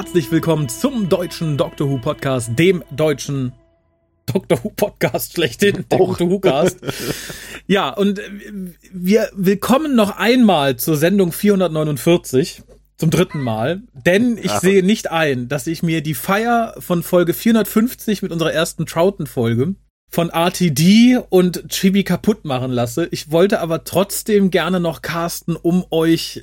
Herzlich willkommen zum deutschen Doctor Who Podcast, dem deutschen Doctor Who Podcast schlechthin, Doctor Who Cast. Ja, und wir willkommen noch einmal zur Sendung 449 zum dritten Mal, denn ich Ach. sehe nicht ein, dass ich mir die Feier von Folge 450 mit unserer ersten Troughton-Folge von RTD und Chibi kaputt machen lasse. Ich wollte aber trotzdem gerne noch casten, um euch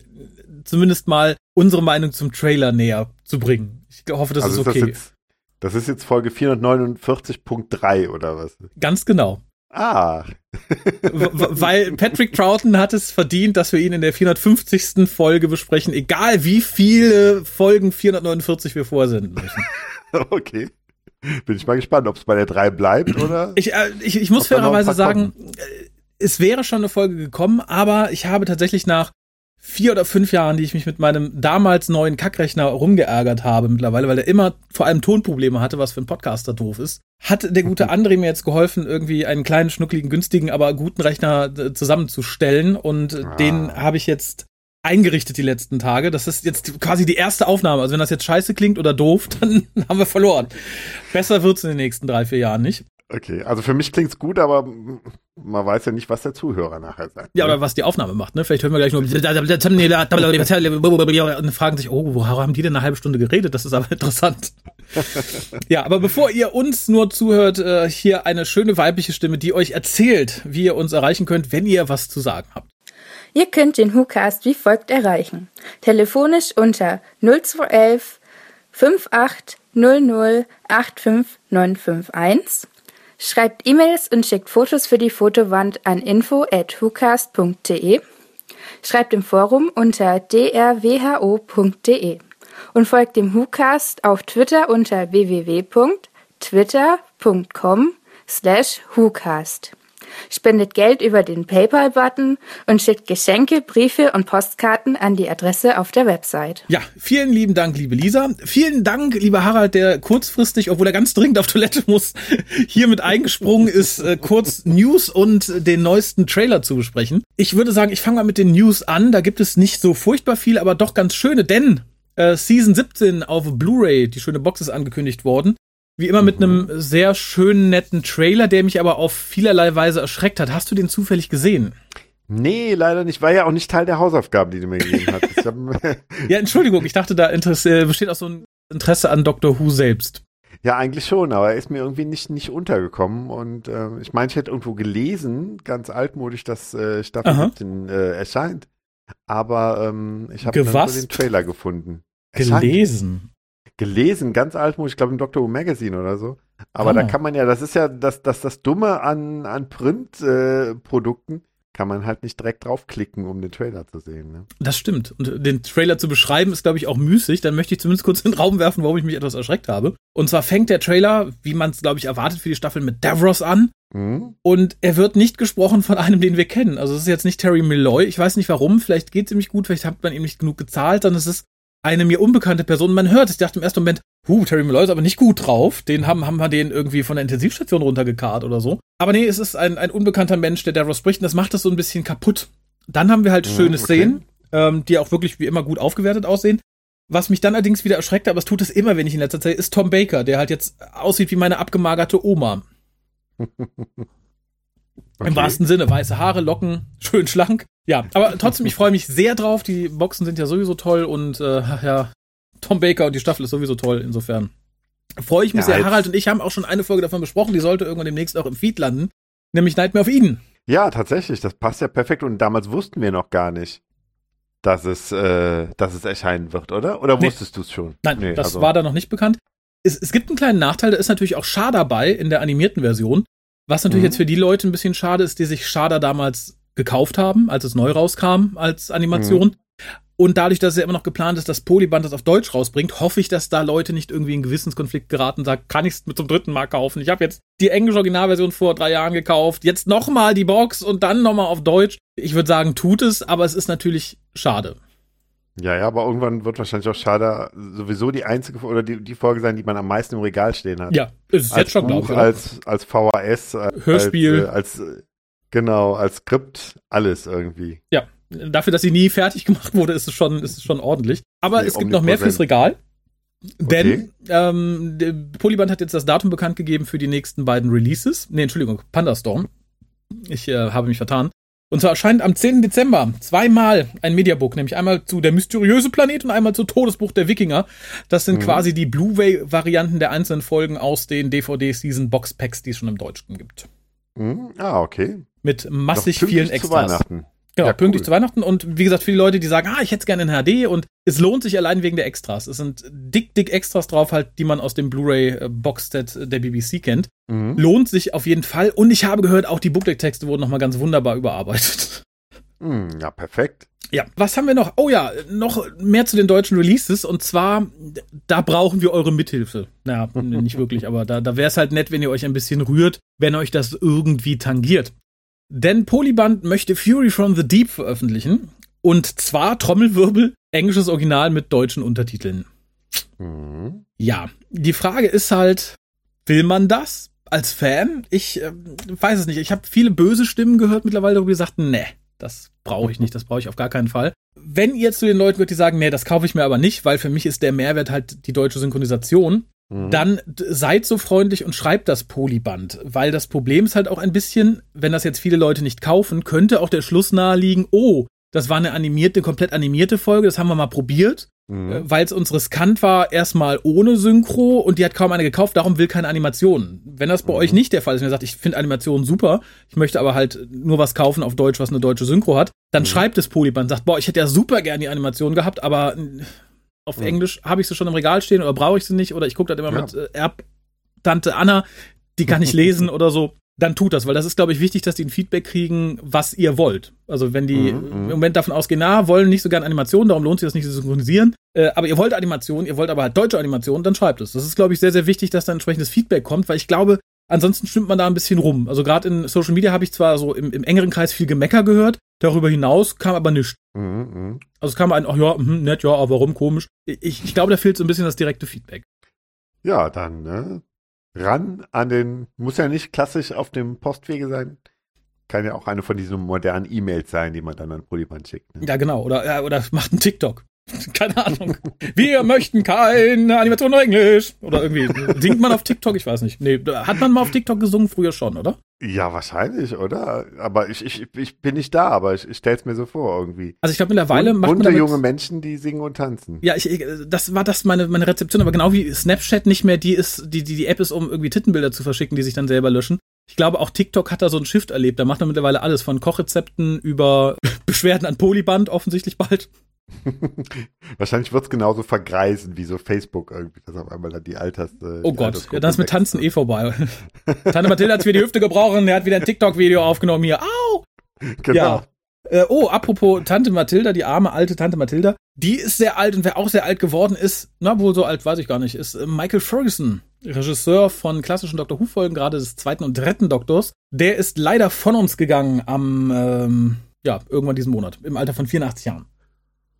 zumindest mal unsere Meinung zum Trailer näher zu bringen. Ich hoffe, das also ist okay. Das, jetzt, das ist jetzt Folge 449.3 oder was? Ganz genau. Ah. Weil Patrick Troughton hat es verdient, dass wir ihn in der 450. Folge besprechen, egal wie viele Folgen 449 wir vorsenden müssen. Okay. Bin ich mal gespannt, ob es bei der 3 bleibt oder. Ich, äh, ich, ich muss fairerweise sagen, äh, es wäre schon eine Folge gekommen, aber ich habe tatsächlich nach vier oder fünf Jahren, die ich mich mit meinem damals neuen Kackrechner rumgeärgert habe mittlerweile, weil der immer vor allem Tonprobleme hatte, was für ein Podcaster doof ist, hat der gute André mir jetzt geholfen, irgendwie einen kleinen, schnuckligen, günstigen, aber guten Rechner äh, zusammenzustellen und ah. den habe ich jetzt eingerichtet die letzten Tage. Das ist jetzt quasi die erste Aufnahme. Also wenn das jetzt scheiße klingt oder doof, dann haben wir verloren. Besser wird's in den nächsten drei, vier Jahren nicht. Okay, also für mich klingt's gut, aber man weiß ja nicht, was der Zuhörer nachher sagt. Ja, ne? oder was die Aufnahme macht, ne? Vielleicht hören wir gleich nur und fragen sich, oh, wo haben die denn eine halbe Stunde geredet? Das ist aber interessant. ja, aber bevor ihr uns nur zuhört, äh, hier eine schöne weibliche Stimme, die euch erzählt, wie ihr uns erreichen könnt, wenn ihr was zu sagen habt. Ihr könnt den WhoCast wie folgt erreichen. Telefonisch unter 0211 5800 85951. Schreibt E-Mails und schickt Fotos für die Fotowand an info@hucast.de. Schreibt im Forum unter drwho.de und folgt dem WhoCast auf Twitter unter www.twitter.com slash WhoCast spendet Geld über den PayPal-Button und schickt Geschenke, Briefe und Postkarten an die Adresse auf der Website. Ja, vielen lieben Dank, liebe Lisa. Vielen Dank, lieber Harald, der kurzfristig, obwohl er ganz dringend auf Toilette muss, hier mit eingesprungen ist, äh, kurz News und den neuesten Trailer zu besprechen. Ich würde sagen, ich fange mal mit den News an. Da gibt es nicht so furchtbar viel, aber doch ganz schöne, denn äh, Season 17 auf Blu-ray, die schöne Box ist angekündigt worden. Wie immer mit mhm. einem sehr schönen, netten Trailer, der mich aber auf vielerlei Weise erschreckt hat. Hast du den zufällig gesehen? Nee, leider nicht. War ja auch nicht Teil der Hausaufgaben, die du mir gegeben hast. ja, Entschuldigung, ich dachte, da Interesse, besteht auch so ein Interesse an Doctor Who selbst. Ja, eigentlich schon, aber er ist mir irgendwie nicht, nicht untergekommen. Und äh, ich meine, ich hätte irgendwo gelesen, ganz altmodisch, dass äh, Staffel Aha. 17 äh, erscheint. Aber ähm, ich habe nur den Trailer gefunden. Gelesen? Gelesen, ganz altmodisch, ich glaube im Doctor Who Magazine oder so. Aber oh. da kann man ja, das ist ja das, das, das Dumme an, an Print-Produkten, äh, kann man halt nicht direkt draufklicken, um den Trailer zu sehen. Ne? Das stimmt. Und den Trailer zu beschreiben ist, glaube ich, auch müßig. Dann möchte ich zumindest kurz in den Raum werfen, warum ich mich etwas erschreckt habe. Und zwar fängt der Trailer, wie man es, glaube ich, erwartet für die Staffel, mit Davros an. Mhm. Und er wird nicht gesprochen von einem, den wir kennen. Also es ist jetzt nicht Terry Milloy. Ich weiß nicht warum. Vielleicht geht es ihm nicht gut. Vielleicht hat man ihm nicht genug gezahlt. Dann ist es eine mir unbekannte Person. Man hört es. Ich dachte im ersten Moment, huh, Terry Malloy ist aber nicht gut drauf. Den haben, haben wir den irgendwie von der Intensivstation runtergekarrt oder so. Aber nee, es ist ein, ein unbekannter Mensch, der Davros spricht und das macht das so ein bisschen kaputt. Dann haben wir halt schöne okay. Szenen, ähm, die auch wirklich wie immer gut aufgewertet aussehen. Was mich dann allerdings wieder erschreckt, aber es tut es immer, wenn ich in letzter Zeit, ist Tom Baker, der halt jetzt aussieht wie meine abgemagerte Oma. Okay. Im wahrsten Sinne, weiße Haare, Locken, schön schlank. Ja, aber trotzdem, ich freue mich sehr drauf. Die Boxen sind ja sowieso toll und äh, ja, Tom Baker und die Staffel ist sowieso toll. Insofern freue ich mich ja, sehr. Harald und ich haben auch schon eine Folge davon besprochen. Die sollte irgendwann demnächst auch im Feed landen, nämlich Nightmare of Eden. Ja, tatsächlich. Das passt ja perfekt. Und damals wussten wir noch gar nicht, dass es, äh, dass es erscheinen wird, oder? Oder nee. wusstest du es schon? Nein, nee, das also. war da noch nicht bekannt. Es, es gibt einen kleinen Nachteil, da ist natürlich auch Schar dabei in der animierten Version. Was natürlich mhm. jetzt für die Leute ein bisschen schade ist, die sich Schader damals gekauft haben, als es neu rauskam als Animation. Mhm. Und dadurch, dass es ja immer noch geplant ist, dass Polyband das auf Deutsch rausbringt, hoffe ich, dass da Leute nicht irgendwie in Gewissenskonflikt geraten und sagen, kann ich es zum dritten Mal kaufen? Ich habe jetzt die englische Originalversion vor drei Jahren gekauft, jetzt nochmal die Box und dann nochmal auf Deutsch. Ich würde sagen, tut es, aber es ist natürlich schade. Ja, ja, aber irgendwann wird wahrscheinlich auch Schade sowieso die einzige oder die, die Folge sein, die man am meisten im Regal stehen hat. Ja, ist es jetzt schon, glaube ich. Als, als VHS, Hörspiel. Als, äh, als, genau, als Skript, alles irgendwie. Ja, Dafür, dass sie nie fertig gemacht wurde, ist es schon, ist es schon ordentlich. Aber nee, es gibt noch mehr fürs Regal. Denn okay. ähm, Polyband hat jetzt das Datum bekannt gegeben für die nächsten beiden Releases. Nee, Entschuldigung, Pandastorm. Ich äh, habe mich vertan. Und zwar erscheint am 10. Dezember zweimal ein Mediabook, nämlich einmal zu Der mysteriöse Planet und einmal zu Todesbuch der Wikinger. Das sind mhm. quasi die Blu-ray-Varianten der einzelnen Folgen aus den DVD-Season-Box-Packs, die es schon im Deutschen gibt. Mhm. Ah, okay. Mit massig vielen Extras. Zu Weihnachten. Genau, ja, pünktlich cool. zu Weihnachten. Und wie gesagt, viele Leute, die sagen, ah, ich hätte es gerne in HD und es lohnt sich allein wegen der Extras. Es sind dick, dick Extras drauf, halt, die man aus dem Blu-ray-Boxset der BBC kennt. Mhm. Lohnt sich auf jeden Fall. Und ich habe gehört, auch die Booklet-Texte wurden nochmal ganz wunderbar überarbeitet. Mhm, ja, perfekt. Ja, was haben wir noch? Oh ja, noch mehr zu den deutschen Releases. Und zwar, da brauchen wir eure Mithilfe. Naja, nicht wirklich, aber da, da wäre es halt nett, wenn ihr euch ein bisschen rührt, wenn euch das irgendwie tangiert. Denn Polyband möchte Fury from the Deep veröffentlichen. Und zwar Trommelwirbel, englisches Original mit deutschen Untertiteln. Mhm. Ja, die Frage ist halt, will man das als Fan? Ich äh, weiß es nicht. Ich habe viele böse Stimmen gehört mittlerweile darüber, die sagten, nee, das brauche ich nicht, das brauche ich auf gar keinen Fall. Wenn ihr zu den Leuten gehört, die sagen, nee, das kaufe ich mir aber nicht, weil für mich ist der Mehrwert halt die deutsche Synchronisation, Mhm. Dann seid so freundlich und schreibt das Polyband, weil das Problem ist halt auch ein bisschen, wenn das jetzt viele Leute nicht kaufen, könnte auch der Schluss naheliegen, oh, das war eine animierte, komplett animierte Folge, das haben wir mal probiert, mhm. Äh, weil es uns riskant war, erstmal ohne Synchro und die hat kaum eine gekauft, darum will keine Animation. Wenn das bei mhm. euch nicht der Fall ist, wenn ihr sagt, ich finde Animationen super, ich möchte aber halt nur was kaufen auf Deutsch, was eine deutsche Synchro hat, dann mhm. schreibt das Polyband, sagt, boah, ich hätte ja super gern die Animation gehabt, aber auf mhm. Englisch habe ich sie schon im Regal stehen oder brauche ich sie nicht oder ich gucke das immer ja. mit äh, Erbtante Anna, die kann ich lesen oder so. Dann tut das, weil das ist, glaube ich, wichtig, dass die ein Feedback kriegen, was ihr wollt. Also wenn die mhm, im Moment davon ausgehen, na, wollen nicht so gern Animationen, darum lohnt sich das nicht zu synchronisieren. Äh, aber ihr wollt Animationen, ihr wollt aber halt deutsche Animationen, dann schreibt es. Das ist, glaube ich, sehr, sehr wichtig, dass da entsprechendes Feedback kommt, weil ich glaube, Ansonsten stimmt man da ein bisschen rum. Also gerade in Social Media habe ich zwar so im, im, engeren Kreis viel Gemecker gehört, darüber hinaus kam aber nichts. Mhm, mh. Also es kam ein, ach ja, mh, nett, ja, aber warum komisch? Ich, ich glaube, da fehlt so ein bisschen das direkte Feedback. Ja, dann ne? ran an den, muss ja nicht klassisch auf dem Postwege sein. Kann ja auch eine von diesen modernen E-Mails sein, die man dann an Polyband schickt. Ne? Ja, genau. Oder, oder macht einen TikTok. Keine Ahnung. Wir möchten keine Animation auf Englisch. Oder irgendwie. Singt man auf TikTok? Ich weiß nicht. Nee, hat man mal auf TikTok gesungen früher schon, oder? Ja, wahrscheinlich, oder? Aber ich, ich, ich bin nicht da, aber ich, ich stell's mir so vor irgendwie. Also ich glaube mittlerweile macht Bunte man damit, junge Menschen, die singen und tanzen. Ja, ich, das war das meine, meine Rezeption, aber genau wie Snapchat nicht mehr die ist, die, die, die App ist, um irgendwie Tittenbilder zu verschicken, die sich dann selber löschen. Ich glaube, auch TikTok hat da so einen Shift erlebt. Da macht man mittlerweile alles von Kochrezepten über Beschwerden an Polyband offensichtlich bald. Wahrscheinlich wird es genauso vergreisen wie so Facebook irgendwie, dass auf einmal dann die Alters. Äh, oh Gott, ja, das ist mit Tanzen eh vorbei. Tante Mathilde hat für die Hüfte gebrochen, der hat wieder ein TikTok-Video aufgenommen hier. Au! Genau. Ja. Äh, oh, apropos Tante Mathilda, die arme alte Tante Mathilda, die ist sehr alt und wer auch sehr alt geworden ist, na wohl so alt, weiß ich gar nicht, ist äh, Michael Ferguson, Regisseur von klassischen Doctor Who-Folgen, gerade des zweiten und dritten Doktors. Der ist leider von uns gegangen am, ähm, ja, irgendwann diesen Monat, im Alter von 84 Jahren.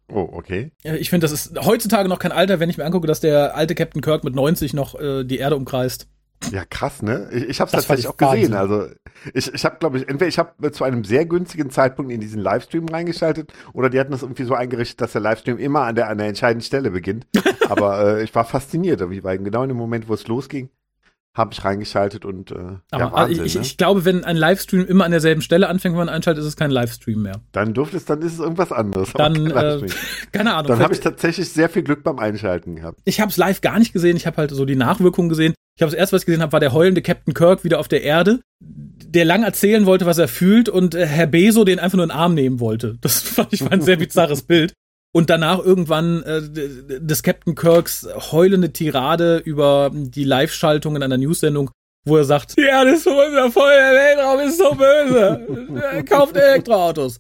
Oh, okay. Ich finde, das ist heutzutage noch kein Alter, wenn ich mir angucke, dass der alte Captain Kirk mit 90 noch äh, die Erde umkreist. Ja, krass, ne? Ich, ich habe es tatsächlich auch gesehen. Also ich, ich habe, glaube ich, entweder ich habe zu einem sehr günstigen Zeitpunkt in diesen Livestream reingeschaltet oder die hatten das irgendwie so eingerichtet, dass der Livestream immer an der, an der entscheidenden Stelle beginnt. Aber äh, ich war fasziniert, weil genau in dem Moment, wo es losging, habe ich reingeschaltet und äh, Aber ja, Wahnsinn, ich, ne? ich glaube, wenn ein Livestream immer an derselben Stelle anfängt, wenn man einschaltet, ist es kein Livestream mehr. Dann dürfte es, dann ist es irgendwas anderes. Dann, äh, keine Ahnung. Dann habe ich tatsächlich sehr viel Glück beim Einschalten gehabt. Ich habe es live gar nicht gesehen. Ich habe halt so die Nachwirkungen gesehen. Ich habe das erste, was ich gesehen habe, war der heulende Captain Kirk wieder auf der Erde, der lang erzählen wollte, was er fühlt und äh, Herr Beso den einfach nur in den Arm nehmen wollte. Das fand ich war ein sehr bizarres Bild und danach irgendwann äh, des Captain Kirks heulende Tirade über die Live-Schaltung in einer News-Sendung, wo er sagt, die Erde ist so wundervoll, der Weltraum ist so böse, kauft Elektroautos.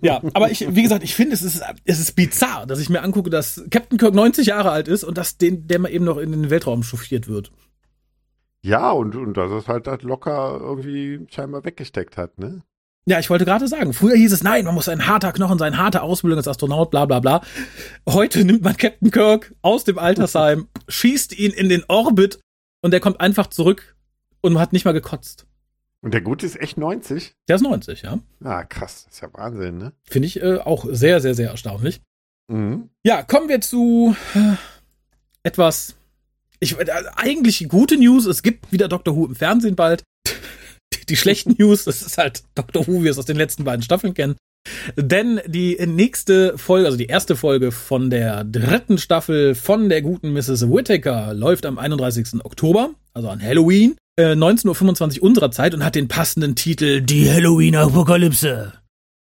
Ja, aber ich, wie gesagt, ich finde, es ist, es ist bizarr, dass ich mir angucke, dass Captain Kirk 90 Jahre alt ist und dass den, der mal eben noch in den Weltraum chauffiert wird. Ja, und, und dass es halt, halt locker irgendwie scheinbar weggesteckt hat, ne? Ja, ich wollte gerade sagen, früher hieß es, nein, man muss ein harter Knochen sein, harte Ausbildung als Astronaut, bla bla bla. Heute nimmt man Captain Kirk aus dem Altersheim, schießt ihn in den Orbit und der kommt einfach zurück und hat nicht mal gekotzt. Und der Gute ist echt 90? Der ist 90, ja. Ah, krass. Das ist ja Wahnsinn, ne? Finde ich äh, auch sehr, sehr, sehr erstaunlich. Mhm. Ja, kommen wir zu äh, etwas. Ich, äh, eigentlich gute News. Es gibt wieder Doctor Who im Fernsehen bald. Die, schlechten News, das ist halt Doctor Who, wie wir es aus den letzten beiden Staffeln kennen. Denn die nächste Folge, also die erste Folge von der dritten Staffel von der guten Mrs. Whittaker läuft am 31. Oktober, also an Halloween, äh, 19.25 Uhr unserer Zeit und hat den passenden Titel Die Halloween-Apokalypse.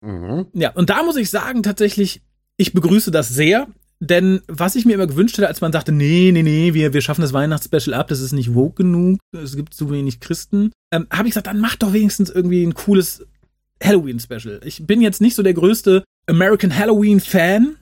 Mhm. Ja, und da muss ich sagen, tatsächlich, ich begrüße das sehr, denn was ich mir immer gewünscht hätte, als man sagte, nee, nee, nee, wir, wir schaffen das Weihnachtsspecial ab, das ist nicht woke genug, es gibt zu wenig Christen, ähm, habe ich gesagt, dann mach doch wenigstens irgendwie ein cooles Halloween-Special. Ich bin jetzt nicht so der größte American Halloween-Fan.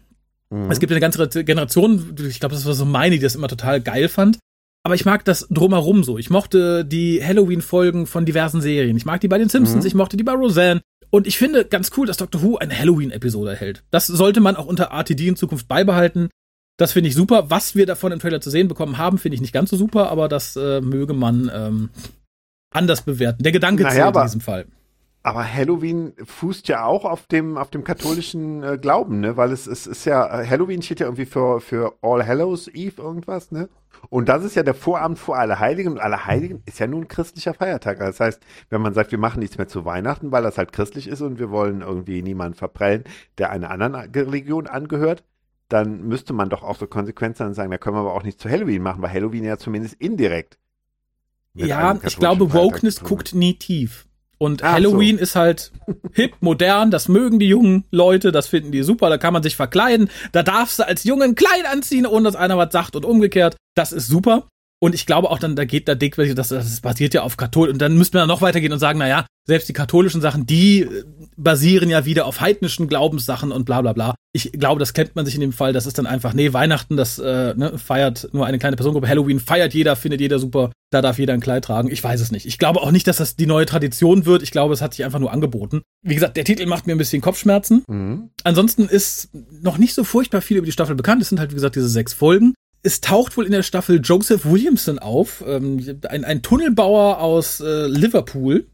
Mhm. Es gibt eine ganze Generation, ich glaube, das war so meine, die das immer total geil fand. Aber ich mag das drumherum so. Ich mochte die Halloween-Folgen von diversen Serien. Ich mag die bei den Simpsons, mhm. ich mochte die bei Roseanne. Und ich finde ganz cool, dass Doctor Who eine Halloween-Episode erhält. Das sollte man auch unter RTD in Zukunft beibehalten. Das finde ich super. Was wir davon im Trailer zu sehen bekommen haben, finde ich nicht ganz so super, aber das äh, möge man ähm, anders bewerten. Der Gedanke naja, zählt in diesem Fall. Aber Halloween fußt ja auch auf dem, auf dem katholischen äh, Glauben, ne? Weil es, es ist ja, Halloween steht ja irgendwie für, für All Hallows Eve irgendwas, ne? Und das ist ja der Vorabend vor Allerheiligen. Und Allerheiligen ist ja nun ein christlicher Feiertag. Das heißt, wenn man sagt, wir machen nichts mehr zu Weihnachten, weil das halt christlich ist und wir wollen irgendwie niemanden verprellen, der einer anderen Religion angehört, dann müsste man doch auch so konsequent sein und sagen, da können wir aber auch nichts zu Halloween machen, weil Halloween ja zumindest indirekt. Ja, ich glaube, Wokeness guckt nie tief. Und Ach Halloween so. ist halt hip, modern, das mögen die jungen Leute, das finden die super, da kann man sich verkleiden, da darfst du als Jungen Kleid anziehen, ohne dass einer was sagt und umgekehrt. Das ist super. Und ich glaube auch dann, da geht da dick, das, das basiert ja auf Kathol. Und dann müsste man noch weitergehen und sagen, na ja, selbst die katholischen Sachen, die äh, basieren ja wieder auf heidnischen Glaubenssachen und bla bla bla. Ich glaube, das kennt man sich in dem Fall. Das ist dann einfach, nee, Weihnachten, das äh, ne, feiert nur eine kleine Personengruppe. Halloween feiert jeder, findet jeder super. Da darf jeder ein Kleid tragen. Ich weiß es nicht. Ich glaube auch nicht, dass das die neue Tradition wird. Ich glaube, es hat sich einfach nur angeboten. Wie gesagt, der Titel macht mir ein bisschen Kopfschmerzen. Mhm. Ansonsten ist noch nicht so furchtbar viel über die Staffel bekannt. Es sind halt, wie gesagt, diese sechs Folgen es taucht wohl in der Staffel Joseph Williamson auf, ähm, ein, ein Tunnelbauer aus äh, Liverpool.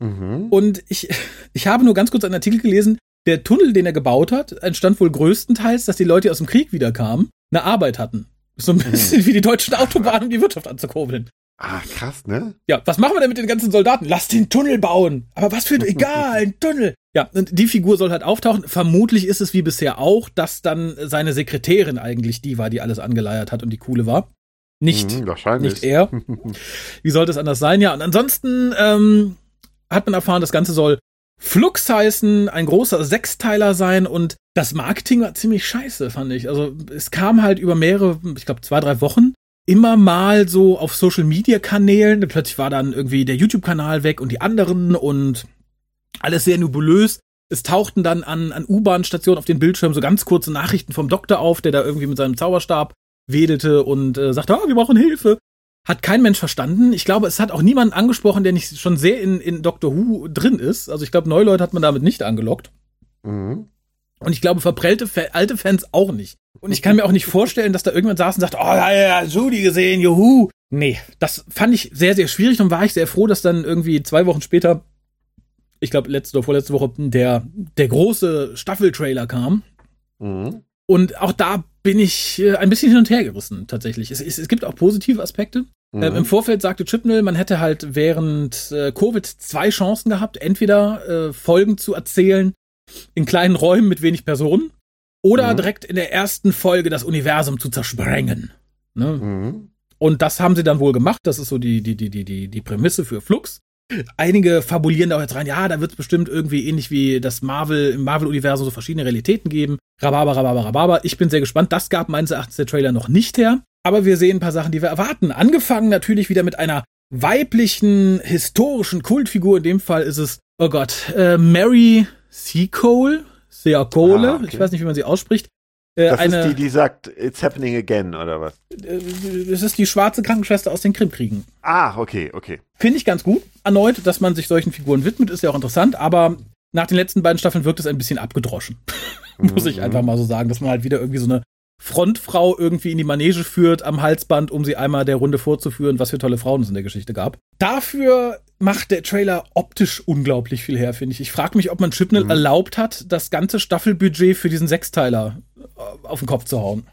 Mhm. Und ich, ich habe nur ganz kurz einen Artikel gelesen, der Tunnel, den er gebaut hat, entstand wohl größtenteils, dass die Leute, die aus dem Krieg wiederkamen, eine Arbeit hatten. So ein mhm. bisschen mhm. wie die deutschen Autobahnen, um die Wirtschaft anzukurbeln. Ah, krass, ne? Ja, was machen wir denn mit den ganzen Soldaten? Lass den Tunnel bauen. Aber was für ein, egal, ein Tunnel. Ja, und die Figur soll halt auftauchen. Vermutlich ist es wie bisher auch, dass dann seine Sekretärin eigentlich die war, die alles angeleiert hat und die coole war. Nicht, mhm, wahrscheinlich. nicht er. Wie sollte es anders sein? Ja, und ansonsten ähm, hat man erfahren, das Ganze soll Flux heißen, ein großer Sechsteiler sein und das Marketing war ziemlich scheiße, fand ich. Also es kam halt über mehrere, ich glaube zwei, drei Wochen immer mal so auf Social Media Kanälen. Plötzlich war dann irgendwie der YouTube-Kanal weg und die anderen und alles sehr nebulös. Es tauchten dann an, an U-Bahn-Stationen auf den Bildschirmen so ganz kurze Nachrichten vom Doktor auf, der da irgendwie mit seinem Zauberstab wedelte und äh, sagte, ah, wir brauchen Hilfe. Hat kein Mensch verstanden. Ich glaube, es hat auch niemanden angesprochen, der nicht schon sehr in, in Doctor Who drin ist. Also ich glaube, Neuleute hat man damit nicht angelockt. Mhm. Und ich glaube, verprellte alte Fans auch nicht. Und ich kann mir auch nicht vorstellen, dass da irgendwann saß und sagt, oh, ja, ja, Judy gesehen, juhu. Nee, das fand ich sehr, sehr schwierig und war ich sehr froh, dass dann irgendwie zwei Wochen später ich glaube, letzte oder vorletzte Woche der, der große Staffeltrailer kam. Mhm. Und auch da bin ich äh, ein bisschen hin und her gerissen, tatsächlich. Es, es, es gibt auch positive Aspekte. Mhm. Ähm, Im Vorfeld sagte Chipnell, man hätte halt während äh, Covid zwei Chancen gehabt, entweder äh, Folgen zu erzählen in kleinen Räumen mit wenig Personen oder mhm. direkt in der ersten Folge das Universum zu zersprengen. Ne? Mhm. Und das haben sie dann wohl gemacht. Das ist so die, die, die, die, die, die Prämisse für Flux. Einige fabulieren da auch jetzt rein, ja, da wird es bestimmt irgendwie ähnlich wie das Marvel, im Marvel-Universum so verschiedene Realitäten geben. Rhabarber, Rhabarber, Rhabarber. Ich bin sehr gespannt. Das gab meines Erachtens der Trailer noch nicht her. Aber wir sehen ein paar Sachen, die wir erwarten. Angefangen natürlich wieder mit einer weiblichen, historischen Kultfigur. In dem Fall ist es, oh Gott, äh, Mary Seacole. Seacole. Ah, okay. Ich weiß nicht, wie man sie ausspricht. Äh, das eine, ist die, die sagt, it's happening again, oder was? Äh, das ist die schwarze Krankenschwester aus den Krimkriegen. Ah, okay, okay. Finde ich ganz gut. Erneut, dass man sich solchen Figuren widmet, ist ja auch interessant, aber nach den letzten beiden Staffeln wirkt es ein bisschen abgedroschen. Muss ich mhm. einfach mal so sagen, dass man halt wieder irgendwie so eine Frontfrau irgendwie in die Manege führt am Halsband, um sie einmal der Runde vorzuführen, was für tolle Frauen es in der Geschichte gab. Dafür macht der Trailer optisch unglaublich viel her, finde ich. Ich frage mich, ob man Chipnell mhm. erlaubt hat, das ganze Staffelbudget für diesen Sechsteiler äh, auf den Kopf zu hauen.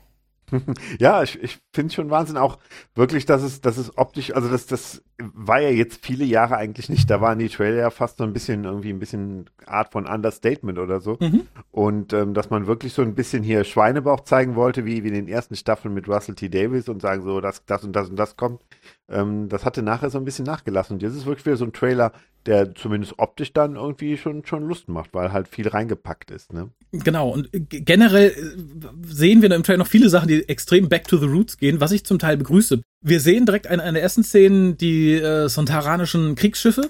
Ja, ich, ich finde schon Wahnsinn auch wirklich, dass es, dass es optisch, also das, das war ja jetzt viele Jahre eigentlich nicht. Da waren die Trailer ja fast so ein bisschen irgendwie ein bisschen Art von Understatement oder so. Mhm. Und ähm, dass man wirklich so ein bisschen hier Schweinebauch zeigen wollte, wie, wie in den ersten Staffeln mit Russell T. Davis und sagen so, dass das und das und das kommt. Ähm, das hatte nachher so ein bisschen nachgelassen. Und jetzt ist wirklich wieder so ein Trailer, der zumindest optisch dann irgendwie schon, schon Lust macht, weil halt viel reingepackt ist. Ne? Genau, und generell äh, sehen wir im Trailer noch viele Sachen, die extrem back to the roots gehen, was ich zum Teil begrüße. Wir sehen direkt in einer ersten Szenen die äh, sontaranischen Kriegsschiffe.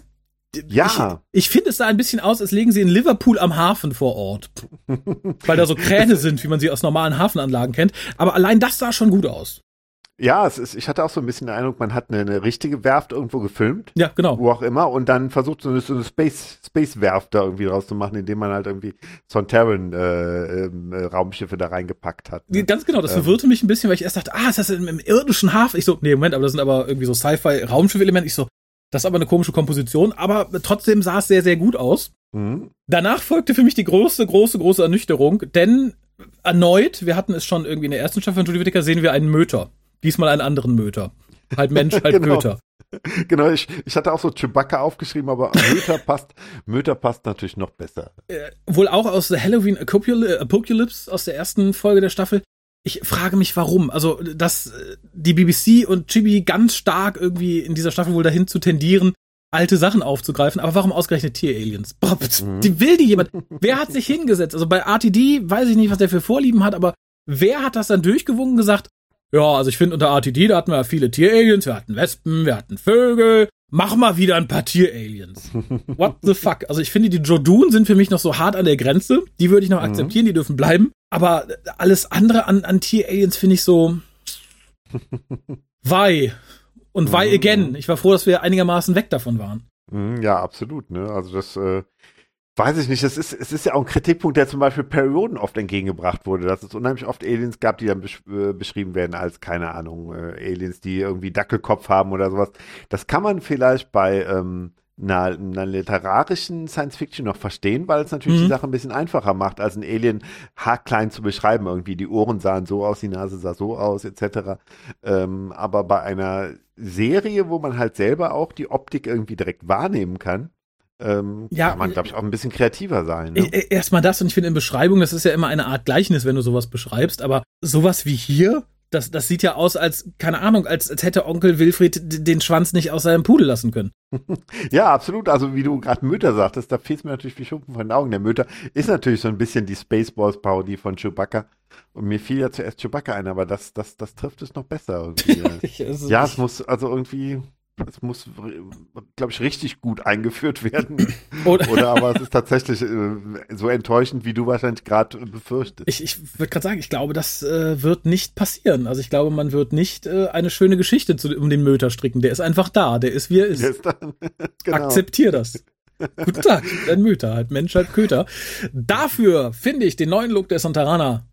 Ja. Ich, ich finde, es sah ein bisschen aus, als legen sie in Liverpool am Hafen vor Ort. weil da so Kräne sind, wie man sie aus normalen Hafenanlagen kennt. Aber allein das sah schon gut aus. Ja, es ist, ich hatte auch so ein bisschen den Eindruck, man hat eine, eine, richtige Werft irgendwo gefilmt. Ja, genau. Wo auch immer. Und dann versucht so eine, so eine Space, Space-Werft da irgendwie draus zu machen, indem man halt irgendwie Sontaran äh, äh, Raumschiffe da reingepackt hat. Ne? Ganz genau, das ähm. verwirrte mich ein bisschen, weil ich erst dachte, ah, ist das im, im irdischen Hafen? Ich so, nee, Moment, aber das sind aber irgendwie so Sci-Fi-Raumschiff-Elemente. Ich so, das ist aber eine komische Komposition, aber trotzdem sah es sehr, sehr gut aus. Mhm. Danach folgte für mich die große, große, große Ernüchterung, denn erneut, wir hatten es schon irgendwie in der ersten Staffel von Judy Whittaker, sehen wir einen Möter. Diesmal einen anderen Möter. Halt Mensch, halt genau. Möter. Genau, ich, ich hatte auch so Chewbacca aufgeschrieben, aber Möter passt, Möter passt natürlich noch besser. Äh, wohl auch aus The Halloween Apocalypse aus der ersten Folge der Staffel. Ich frage mich, warum. Also, dass äh, die BBC und Chibi ganz stark irgendwie in dieser Staffel wohl dahin zu tendieren, alte Sachen aufzugreifen, aber warum ausgerechnet Tier-Aliens? Mhm. Die will die jemand. Wer hat sich hingesetzt? Also bei RTD weiß ich nicht, was der für Vorlieben hat, aber wer hat das dann durchgewungen gesagt, ja, also ich finde unter RTD, da hatten wir ja viele Tier-Aliens, wir hatten Wespen, wir hatten Vögel. Mach mal wieder ein paar Tier-Aliens. What the fuck? Also ich finde, die Jodun sind für mich noch so hart an der Grenze. Die würde ich noch mhm. akzeptieren, die dürfen bleiben. Aber alles andere an, an Tier-Aliens finde ich so. Why? Und why mhm. again? Ich war froh, dass wir einigermaßen weg davon waren. Mhm, ja, absolut. Ne? Also das, äh, weiß ich nicht, es ist, es ist ja auch ein Kritikpunkt, der zum Beispiel Perioden oft entgegengebracht wurde, dass es unheimlich oft Aliens gab, die dann besch äh, beschrieben werden als, keine Ahnung, äh, Aliens, die irgendwie Dackelkopf haben oder sowas. Das kann man vielleicht bei ähm, einer, einer literarischen Science Fiction noch verstehen, weil es natürlich mhm. die Sache ein bisschen einfacher macht, als ein Alien haarklein zu beschreiben. Irgendwie die Ohren sahen so aus, die Nase sah so aus, etc. Ähm, aber bei einer Serie, wo man halt selber auch die Optik irgendwie direkt wahrnehmen kann, ähm, ja, kann man, glaube ich, auch ein bisschen kreativer sein. Ne? Erstmal das und ich finde in Beschreibung, das ist ja immer eine Art Gleichnis, wenn du sowas beschreibst, aber sowas wie hier, das, das sieht ja aus, als, keine Ahnung, als, als hätte Onkel Wilfried den Schwanz nicht aus seinem Pudel lassen können. ja, absolut. Also wie du gerade Mütter sagtest, da fehlt mir natürlich wie Schuppen von den Augen. Der Mütter ist natürlich so ein bisschen die Spaceballs-Parodie von Chewbacca. Und mir fiel ja zuerst Chewbacca ein, aber das, das, das trifft es noch besser irgendwie. ja, es muss also irgendwie, es muss, glaube ich, richtig gut eingeführt werden. Oder, Oder aber es ist tatsächlich äh, so enttäuschend, wie du wahrscheinlich gerade befürchtest. Ich, ich würde gerade sagen, ich glaube, das äh, wird nicht passieren. Also ich glaube, man wird nicht äh, eine schöne Geschichte zu, um den Möter stricken. Der ist einfach da, der ist wie er ist. ist genau. Akzeptier das. Guten Tag, ein Möter, halt Mensch, halt Köter. Dafür finde ich den neuen Look der Santarana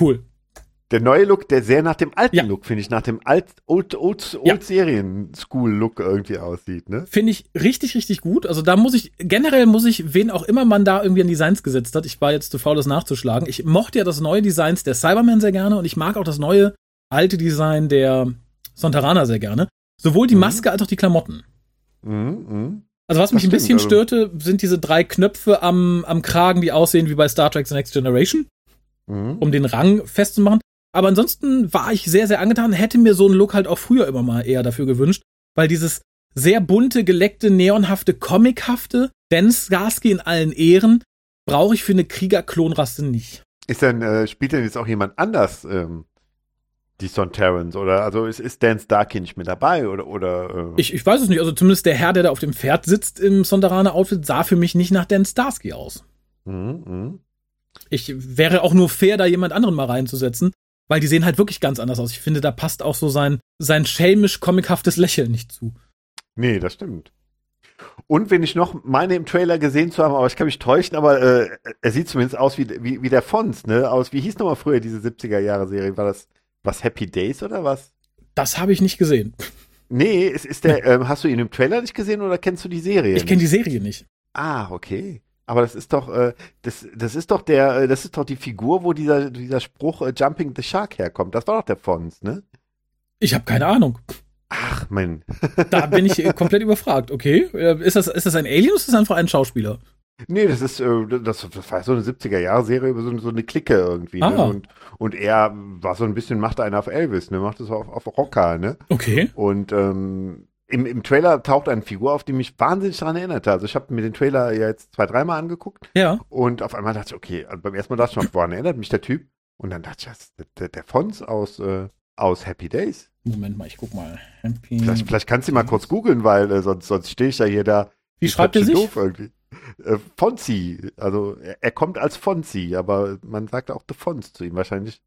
cool der neue Look, der sehr nach dem alten ja. Look, finde ich, nach dem alt, old, old, old ja. Serien-School-Look irgendwie aussieht, ne? Finde ich richtig, richtig gut. Also da muss ich, generell muss ich, wen auch immer man da irgendwie an Designs gesetzt hat, ich war jetzt zu faul, das nachzuschlagen. Ich mochte ja das neue Designs der Cyberman sehr gerne und ich mag auch das neue, alte Design der Sontarana sehr gerne. Sowohl die mhm. Maske als auch die Klamotten. Mhm, mh. Also was mich das ein bisschen stimmt, also störte, sind diese drei Knöpfe am, am Kragen, die aussehen wie bei Star Trek The Next Generation. Mhm. Um den Rang festzumachen. Aber ansonsten war ich sehr, sehr angetan, hätte mir so einen Look halt auch früher immer mal eher dafür gewünscht, weil dieses sehr bunte, geleckte, neonhafte, comichafte, Dan Skarsky in allen Ehren, brauche ich für eine Kriegerklonrasse nicht. Ist denn, äh, spielt denn jetzt auch jemand anders ähm, die Sontarans oder also ist, ist Dan Starkey nicht mit dabei oder oder äh? ich, ich weiß es nicht, also zumindest der Herr, der da auf dem Pferd sitzt im Sontarana Outfit sah für mich nicht nach Dan Starsky aus. Mhm, mh. Ich wäre auch nur fair, da jemand anderen mal reinzusetzen weil die sehen halt wirklich ganz anders aus. Ich finde, da passt auch so sein, sein schelmisch-comichaftes Lächeln nicht zu. Nee, das stimmt. Und wenn ich noch meine im Trailer gesehen zu haben, aber ich kann mich täuschen, aber äh, er sieht zumindest aus wie, wie, wie der Fons, ne? Aus, wie hieß nochmal früher diese 70er-Jahre-Serie? War das was Happy Days oder was? Das habe ich nicht gesehen. Nee, ist, ist der, ähm, hast du ihn im Trailer nicht gesehen oder kennst du die Serie? Ich kenne die Serie nicht. Ah, okay. Aber das ist doch, äh, das, das ist doch der, äh, das ist doch die Figur, wo dieser, dieser Spruch äh, Jumping the Shark herkommt. Das war doch der Fons, ne? Ich habe keine Ahnung. Ach, mein. da bin ich äh, komplett überfragt. Okay, äh, ist das, ist das ein Alien oder ist das einfach ein Schauspieler? Nee, das ist, das, das war so eine 70er-Jahre-Serie über so, so, eine Clique irgendwie. Ne? Ah. Und, und er war so ein bisschen, machte einer auf Elvis, ne? Macht es auf, auf Rocker, ne? Okay. Und ähm, im, im Trailer taucht eine Figur auf, die mich wahnsinnig daran erinnerte. Also ich habe mir den Trailer ja jetzt zwei, dreimal angeguckt. Ja. Und auf einmal dachte ich, okay, also beim ersten Mal dachte ich noch, woran erinnert mich der Typ? Und dann dachte ich, das ist der, der Fons aus, äh, aus Happy Days. Moment mal, ich guck mal. Happy vielleicht, vielleicht kannst du mal kurz googeln, weil äh, sonst, sonst stehe ich ja hier da. Wie schreibt er sich? Doof irgendwie. Äh, Fonzi, also er, er, kommt als Fonzi, aber man sagt auch The Fons zu ihm wahrscheinlich.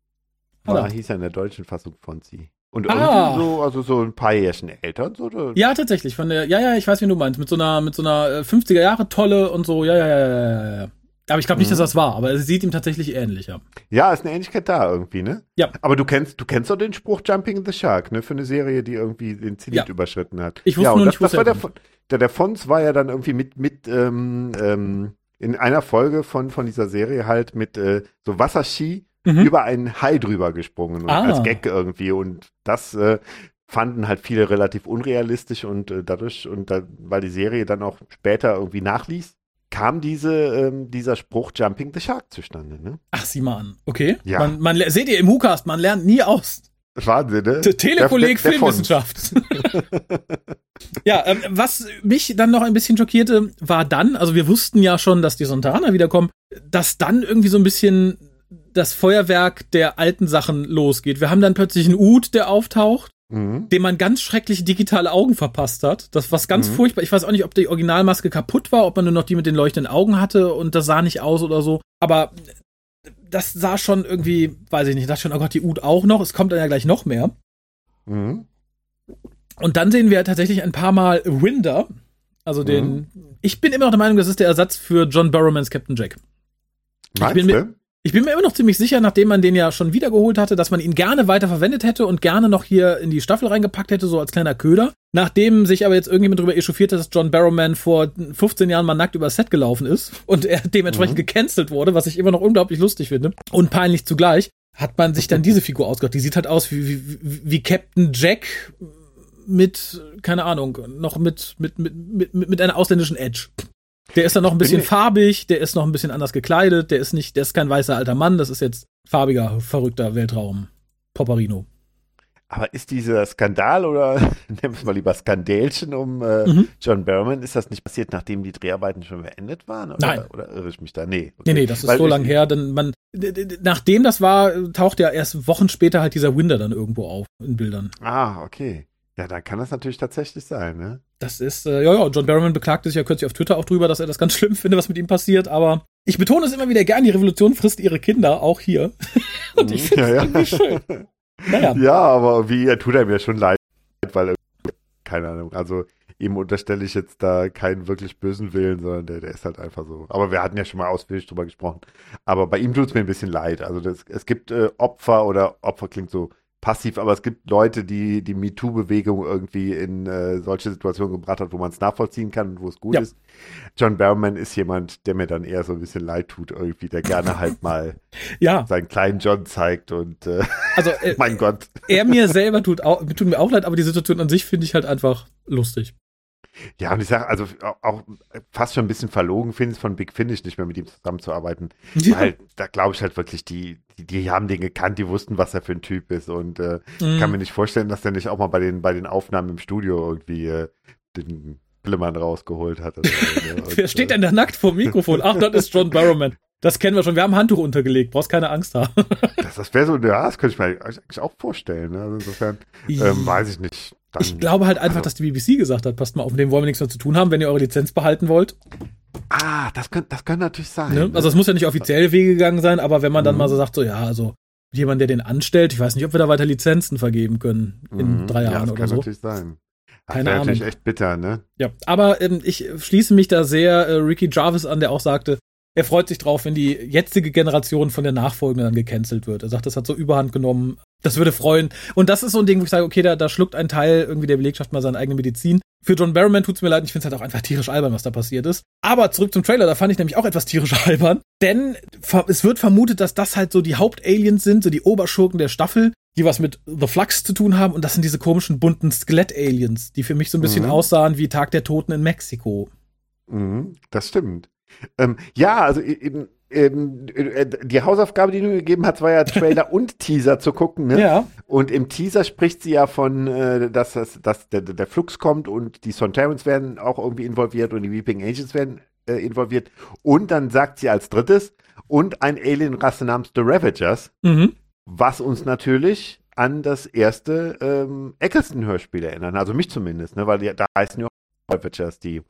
War, hieß er in der deutschen Fassung Fonzi. Und ah. so, also so ein paar Jährchen älter und so. Oder? Ja, tatsächlich. Von der, ja, ja, ich weiß, wie du meinst. Mit so einer, mit so einer 50er Jahre Tolle und so. Ja, ja, ja, ja, ja. Aber ich glaube nicht, mhm. dass das war, aber es sieht ihm tatsächlich ähnlich, ja. Ja, ist eine Ähnlichkeit da irgendwie, ne? Ja. Aber du kennst, du kennst doch den Spruch Jumping the Shark, ne? Für eine Serie, die irgendwie den Zenit ja. überschritten hat. Ich wusste ja, nur das, nicht, das war der, der, der Fons war ja dann irgendwie mit, mit, ähm, ähm, in einer Folge von, von dieser Serie halt mit äh, so Wasserski mhm. über einen Hai drüber gesprungen und ah. als Gag irgendwie. Und das äh, fanden halt viele relativ unrealistisch und äh, dadurch, und da, weil die Serie dann auch später irgendwie nachließ, kam diese, ähm, dieser Spruch Jumping the Shark zustande. Ne? Ach, sieh mal an. Okay. Ja. Man, man, seht ihr im Hucast, man lernt nie aus. Wahnsinn, ne? Telekolleg Filmwissenschaft. ja, ähm, was mich dann noch ein bisschen schockierte, war dann, also wir wussten ja schon, dass die Sontaner wiederkommen, dass dann irgendwie so ein bisschen das Feuerwerk der alten Sachen losgeht. Wir haben dann plötzlich einen Ud, der auftaucht mhm. dem man ganz schreckliche digitale Augen verpasst hat. Das war ganz mhm. furchtbar. Ich weiß auch nicht, ob die Originalmaske kaputt war, ob man nur noch die mit den leuchtenden Augen hatte und das sah nicht aus oder so. Aber das sah schon irgendwie, weiß ich nicht, das schon, oh Gott, die Ud auch noch. Es kommt dann ja gleich noch mehr. Mhm. Und dann sehen wir tatsächlich ein paar Mal Winder. Also den. Mhm. Ich bin immer noch der Meinung, das ist der Ersatz für John Barrowmans Captain Jack. Meinst ich bin, mir, ich bin mir immer noch ziemlich sicher, nachdem man den ja schon wiedergeholt hatte, dass man ihn gerne weiter verwendet hätte und gerne noch hier in die Staffel reingepackt hätte, so als kleiner Köder. Nachdem sich aber jetzt irgendjemand darüber echauffiert hat, dass John Barrowman vor 15 Jahren mal nackt über Set gelaufen ist und er dementsprechend mhm. gecancelt wurde, was ich immer noch unglaublich lustig finde und peinlich zugleich, hat man sich dann diese Figur ausgedacht. Die sieht halt aus wie, wie, wie Captain Jack mit, keine Ahnung, noch mit, mit, mit, mit, mit einer ausländischen Edge. Der ist dann noch ein bisschen farbig, der ist noch ein bisschen anders gekleidet, der ist nicht, der ist kein weißer alter Mann, das ist jetzt farbiger, verrückter Weltraum. Poparino. Aber ist dieser Skandal oder nennen wir es mal lieber Skandälchen um äh, mhm. John Berman, ist das nicht passiert, nachdem die Dreharbeiten schon beendet waren? Oder, Nein. Oder irre ich mich da? Nee. Okay. Nee, nee, das ist Weil so lang her, denn man, nachdem das war, taucht ja erst Wochen später halt dieser Winder dann irgendwo auf in Bildern. Ah, okay. Ja, da kann das natürlich tatsächlich sein, ne? Das ist, äh, ja, ja, John Barrowman beklagte sich ja kürzlich auf Twitter auch drüber, dass er das ganz schlimm findet, was mit ihm passiert, aber ich betone es immer wieder gern, die Revolution frisst ihre Kinder, auch hier. Und ich finde es ja, ja. irgendwie schön. Naja. Ja, aber wie, er tut einem ja schon leid, weil, keine Ahnung, also ihm unterstelle ich jetzt da keinen wirklich bösen Willen, sondern der, der ist halt einfach so. Aber wir hatten ja schon mal ausführlich drüber gesprochen. Aber bei ihm tut es mir ein bisschen leid. Also das, es gibt äh, Opfer oder Opfer klingt so passiv, aber es gibt Leute, die die MeToo-Bewegung irgendwie in äh, solche Situationen gebracht hat, wo man es nachvollziehen kann und wo es gut ja. ist. John Barrowman ist jemand, der mir dann eher so ein bisschen leid tut, irgendwie, der gerne halt mal ja. seinen kleinen John zeigt und äh, also äh, mein Gott. Er mir selber tut, auch, tut mir auch leid, aber die Situation an sich finde ich halt einfach lustig. Ja, und ich sage, also auch fast schon ein bisschen verlogen finde ich von Big Finish nicht mehr mit ihm zusammenzuarbeiten. Ja. Weil da glaube ich halt wirklich, die, die, die, haben den gekannt, die wussten, was er für ein Typ ist. Und äh, mhm. kann mir nicht vorstellen, dass der nicht auch mal bei den, bei den Aufnahmen im Studio irgendwie äh, den Pillemann rausgeholt hat. So, ne? Wer steht denn da nackt vor dem Mikrofon? Ach, das ist John Barrowman. Das kennen wir schon. Wir haben ein Handtuch untergelegt. Brauchst keine Angst haben. das, das wäre so, ja, das könnte ich mir eigentlich auch vorstellen. Ne? Also insofern ähm, weiß ich nicht. Ich glaube halt einfach, also, dass die BBC gesagt hat, passt mal auf, mit dem wollen wir nichts mehr zu tun haben, wenn ihr eure Lizenz behalten wollt. Ah, das könnte das könnte natürlich sein. Ne? Also es muss ja nicht offiziell Wege gegangen sein, aber wenn man dann mhm. mal so sagt, so ja, also jemand, der den anstellt, ich weiß nicht, ob wir da weiter Lizenzen vergeben können in mhm. drei Jahren ja, das oder kann so. natürlich sein. Keine das natürlich echt bitter, ne? Ja, aber ähm, ich schließe mich da sehr äh, Ricky Jarvis an, der auch sagte, er freut sich drauf, wenn die jetzige Generation von der nachfolgenden dann gecancelt wird. Er sagt, das hat so Überhand genommen. Das würde freuen. Und das ist so ein Ding, wo ich sage, okay, da, da schluckt ein Teil irgendwie der Belegschaft mal seine eigene Medizin. Für John Barrowman tut's mir leid, ich finde es halt auch einfach tierisch albern, was da passiert ist. Aber zurück zum Trailer, da fand ich nämlich auch etwas tierisch albern. Denn es wird vermutet, dass das halt so die Hauptaliens sind, so die Oberschurken der Staffel, die was mit The Flux zu tun haben. Und das sind diese komischen bunten Skelett-Aliens, die für mich so ein bisschen mhm. aussahen wie Tag der Toten in Mexiko. Mhm, das stimmt. Ähm, ja, also eben, eben, äh, die Hausaufgabe, die du gegeben hast, war ja Trailer und Teaser zu gucken. Ne? Ja. Und im Teaser spricht sie ja von, äh, dass, dass, dass der, der Flux kommt und die Sontarans werden auch irgendwie involviert und die Weeping Angels werden äh, involviert. Und dann sagt sie als drittes, und ein Alien-Rasse namens The Ravagers, mhm. was uns natürlich an das erste ähm, Eccleston-Hörspiel erinnern. Also mich zumindest, ne? weil die, da heißen ja auch Ravagers, die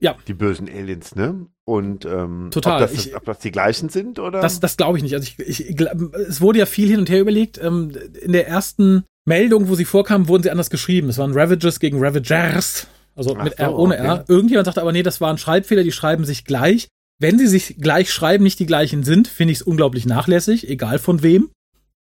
ja. Die bösen Aliens, ne? Und ähm, Total. Ob, das, ich, ob das die gleichen sind oder? Das, das glaube ich nicht. Also ich, ich, es wurde ja viel hin und her überlegt. Ähm, in der ersten Meldung, wo sie vorkamen, wurden sie anders geschrieben. Es waren Ravages gegen Ravagers. Also Ach mit so, R ohne okay. R. Irgendjemand sagte aber, nee, das war ein Schreibfehler, die schreiben sich gleich. Wenn sie sich gleich schreiben, nicht die gleichen sind, finde ich es unglaublich nachlässig, egal von wem.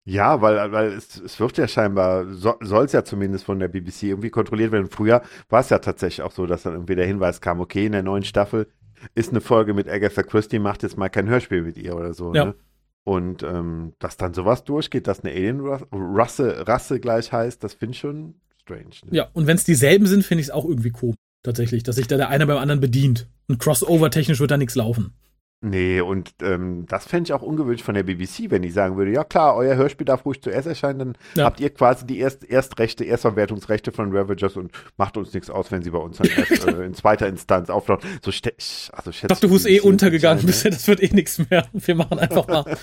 Ja, weil, weil es, es wird ja scheinbar, so, soll es ja zumindest von der BBC irgendwie kontrolliert werden. Früher war es ja tatsächlich auch so, dass dann irgendwie der Hinweis kam, okay, in der neuen Staffel ist eine Folge mit Agatha Christie, macht jetzt mal kein Hörspiel mit ihr oder so. Ja. Ne? Und ähm, dass dann sowas durchgeht, dass eine Alien-Rasse Rasse gleich heißt, das finde ich schon strange. Ne? Ja, und wenn es dieselben sind, finde ich es auch irgendwie komisch, tatsächlich, dass sich da der eine beim anderen bedient. Und Crossover-technisch wird da nichts laufen. Nee, und ähm, das fände ich auch ungewöhnlich von der BBC, wenn die sagen würde, ja klar, euer Hörspiel darf ruhig zuerst erscheinen, dann ja. habt ihr quasi die Erst Erstrechte, Erstverwertungsrechte von Ravagers und macht uns nichts aus, wenn sie bei uns dann erst äh, in zweiter Instanz auflaufen. So also schätze Dr. Who ist eh untergegangen bisher, das wird eh nichts mehr. Wir machen einfach mal.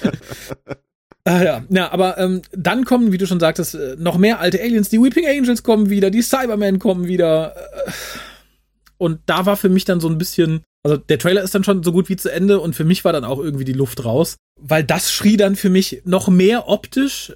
Ah, ja, ja, aber ähm, dann kommen, wie du schon sagtest, äh, noch mehr alte Aliens. Die Weeping Angels kommen wieder, die Cybermen kommen wieder. Äh, und da war für mich dann so ein bisschen, also der Trailer ist dann schon so gut wie zu Ende und für mich war dann auch irgendwie die Luft raus, weil das schrie dann für mich noch mehr optisch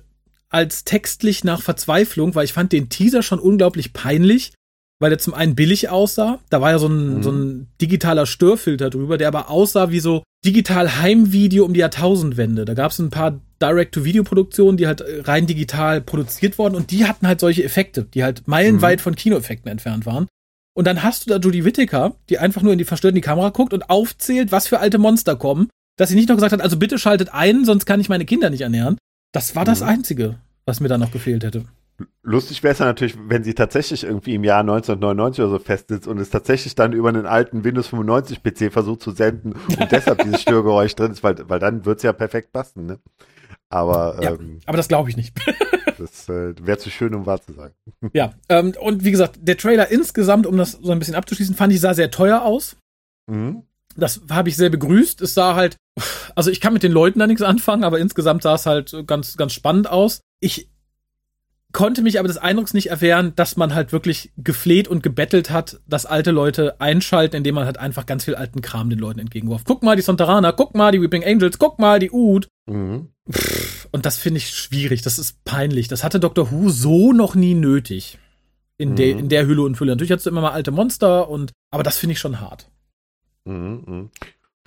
als textlich nach Verzweiflung, weil ich fand den Teaser schon unglaublich peinlich, weil er zum einen billig aussah. Da war ja so ein, mhm. so ein digitaler Störfilter drüber, der aber aussah wie so digital Heimvideo um die Jahrtausendwende. Da gab es ein paar Direct-to-Video-Produktionen, die halt rein digital produziert wurden und die hatten halt solche Effekte, die halt meilenweit mhm. von Kinoeffekten entfernt waren. Und dann hast du da Judy Whittaker, die einfach nur in die verstörende Kamera guckt und aufzählt, was für alte Monster kommen, dass sie nicht noch gesagt hat, also bitte schaltet ein, sonst kann ich meine Kinder nicht ernähren. Das war das mhm. Einzige, was mir da noch gefehlt hätte. Lustig wäre es ja natürlich, wenn sie tatsächlich irgendwie im Jahr 1999 oder so festsitzt und es tatsächlich dann über einen alten Windows 95 PC versucht zu senden und deshalb dieses Störgeräusch drin ist, weil, weil dann wird es ja perfekt passen, ne? Aber, ja, ähm, aber das glaube ich nicht. das äh, wäre zu schön, um wahr zu sein. Ja, ähm, und wie gesagt, der Trailer insgesamt, um das so ein bisschen abzuschließen, fand ich sah sehr teuer aus. Mhm. Das habe ich sehr begrüßt. Es sah halt, also ich kann mit den Leuten da nichts anfangen, aber insgesamt sah es halt ganz, ganz spannend aus. Ich konnte mich aber des Eindrucks nicht erwehren, dass man halt wirklich gefleht und gebettelt hat, dass alte Leute einschalten, indem man halt einfach ganz viel alten Kram den Leuten entgegenwarf. Guck mal die Sontarana, guck mal die Weeping Angels, guck mal die Ood. Mhm. Und das finde ich schwierig, das ist peinlich. Das hatte Dr. Who so noch nie nötig. In, mhm. de, in der Hülle und Fülle. Natürlich hast du immer mal alte Monster und, aber das finde ich schon hart. Mhm, mhm.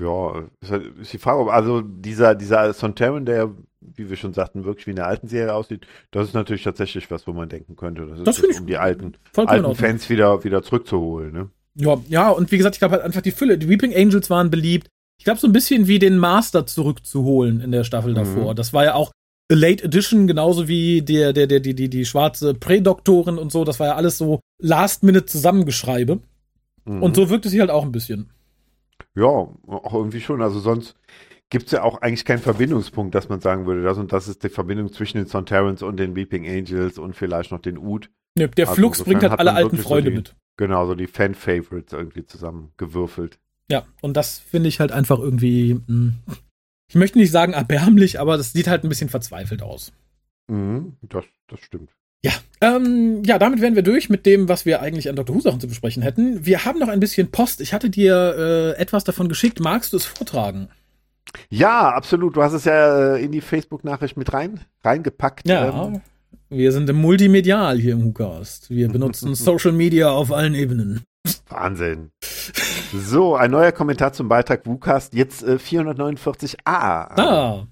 Ja, ist, halt, ist die Frage, also dieser, dieser Sontaran, der wie wir schon sagten, wirklich wie in der alten Serie aussieht, das ist natürlich tatsächlich was, wo man denken könnte. Das, das ist das, um die alten, alten Fans wieder, wieder zurückzuholen. Ne? Ja, ja, und wie gesagt, ich glaube halt einfach die Fülle. Die Weeping Angels waren beliebt. Ich glaube, so ein bisschen wie den Master zurückzuholen in der Staffel mhm. davor. Das war ja auch A Late Edition, genauso wie der, der, der, die, die, die schwarze Prädoktorin und so. Das war ja alles so Last-Minute-Zusammengeschreibe. Mhm. Und so wirkt es sich halt auch ein bisschen. Ja, auch irgendwie schon. Also sonst, gibt es ja auch eigentlich keinen Verbindungspunkt, dass man sagen würde, das und das ist die Verbindung zwischen den Sontarans und den Weeping Angels und vielleicht noch den Ood. Ja, der also Flux bringt halt alle alten Freunde so die, mit. Genau, so die Fan-Favorites irgendwie zusammengewürfelt. Ja, und das finde ich halt einfach irgendwie, mh, hm, ich möchte nicht sagen erbärmlich, aber das sieht halt ein bisschen verzweifelt aus. Mhm, das, das stimmt. Ja, ähm, ja, damit wären wir durch mit dem, was wir eigentlich an Dr. Who Sachen zu besprechen hätten. Wir haben noch ein bisschen Post. Ich hatte dir äh, etwas davon geschickt. Magst du es vortragen? Ja, absolut. Du hast es ja äh, in die Facebook-Nachricht mit rein, reingepackt. Ja. Ähm, Wir sind multimedial hier im WhoCast. Wir benutzen Social Media auf allen Ebenen. Wahnsinn. So, ein neuer Kommentar zum Beitrag WhoCast, jetzt äh, 449a. Ah.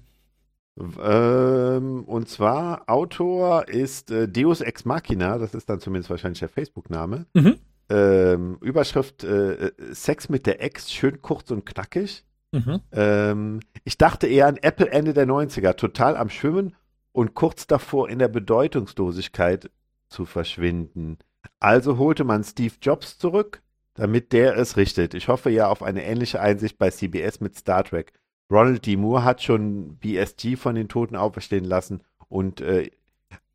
Ähm, und zwar, Autor ist äh, Deus Ex Machina, das ist dann zumindest wahrscheinlich der Facebook-Name. Mhm. Ähm, Überschrift äh, äh Sex mit der Ex, schön kurz und knackig. Mhm. Ähm, ich dachte eher an Apple Ende der 90er, total am Schwimmen und kurz davor in der Bedeutungslosigkeit zu verschwinden. Also holte man Steve Jobs zurück, damit der es richtet. Ich hoffe ja auf eine ähnliche Einsicht bei CBS mit Star Trek. Ronald D. Moore hat schon BSG von den Toten auferstehen lassen und äh,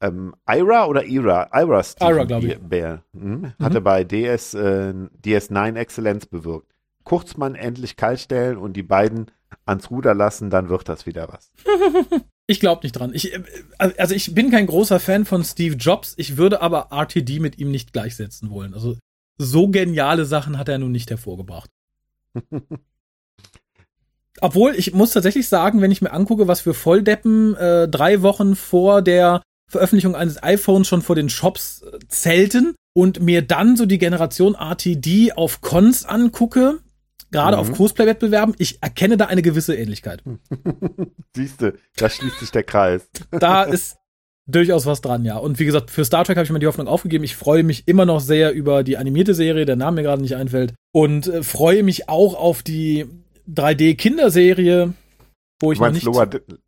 ähm, Ira oder Ira? Ira Ira, glaube ich. Bear, hm, hatte mhm. bei DS, äh, DS9 Exzellenz bewirkt. Kurzmann endlich kaltstellen und die beiden ans Ruder lassen, dann wird das wieder was. Ich glaube nicht dran. Ich, äh, also ich bin kein großer Fan von Steve Jobs. Ich würde aber RTD mit ihm nicht gleichsetzen wollen. Also so geniale Sachen hat er nun nicht hervorgebracht. Obwohl, ich muss tatsächlich sagen, wenn ich mir angucke, was für Volldeppen äh, drei Wochen vor der Veröffentlichung eines iPhones schon vor den Shops äh, zelten und mir dann so die Generation RTD auf Cons angucke, gerade mhm. auf Cosplay-Wettbewerben, ich erkenne da eine gewisse Ähnlichkeit. Siehste, da schließt sich der Kreis. da ist durchaus was dran, ja. Und wie gesagt, für Star Trek habe ich mir die Hoffnung aufgegeben. Ich freue mich immer noch sehr über die animierte Serie, der Name mir gerade nicht einfällt. Und äh, freue mich auch auf die 3D-Kinderserie, wo ich noch nicht. Lower,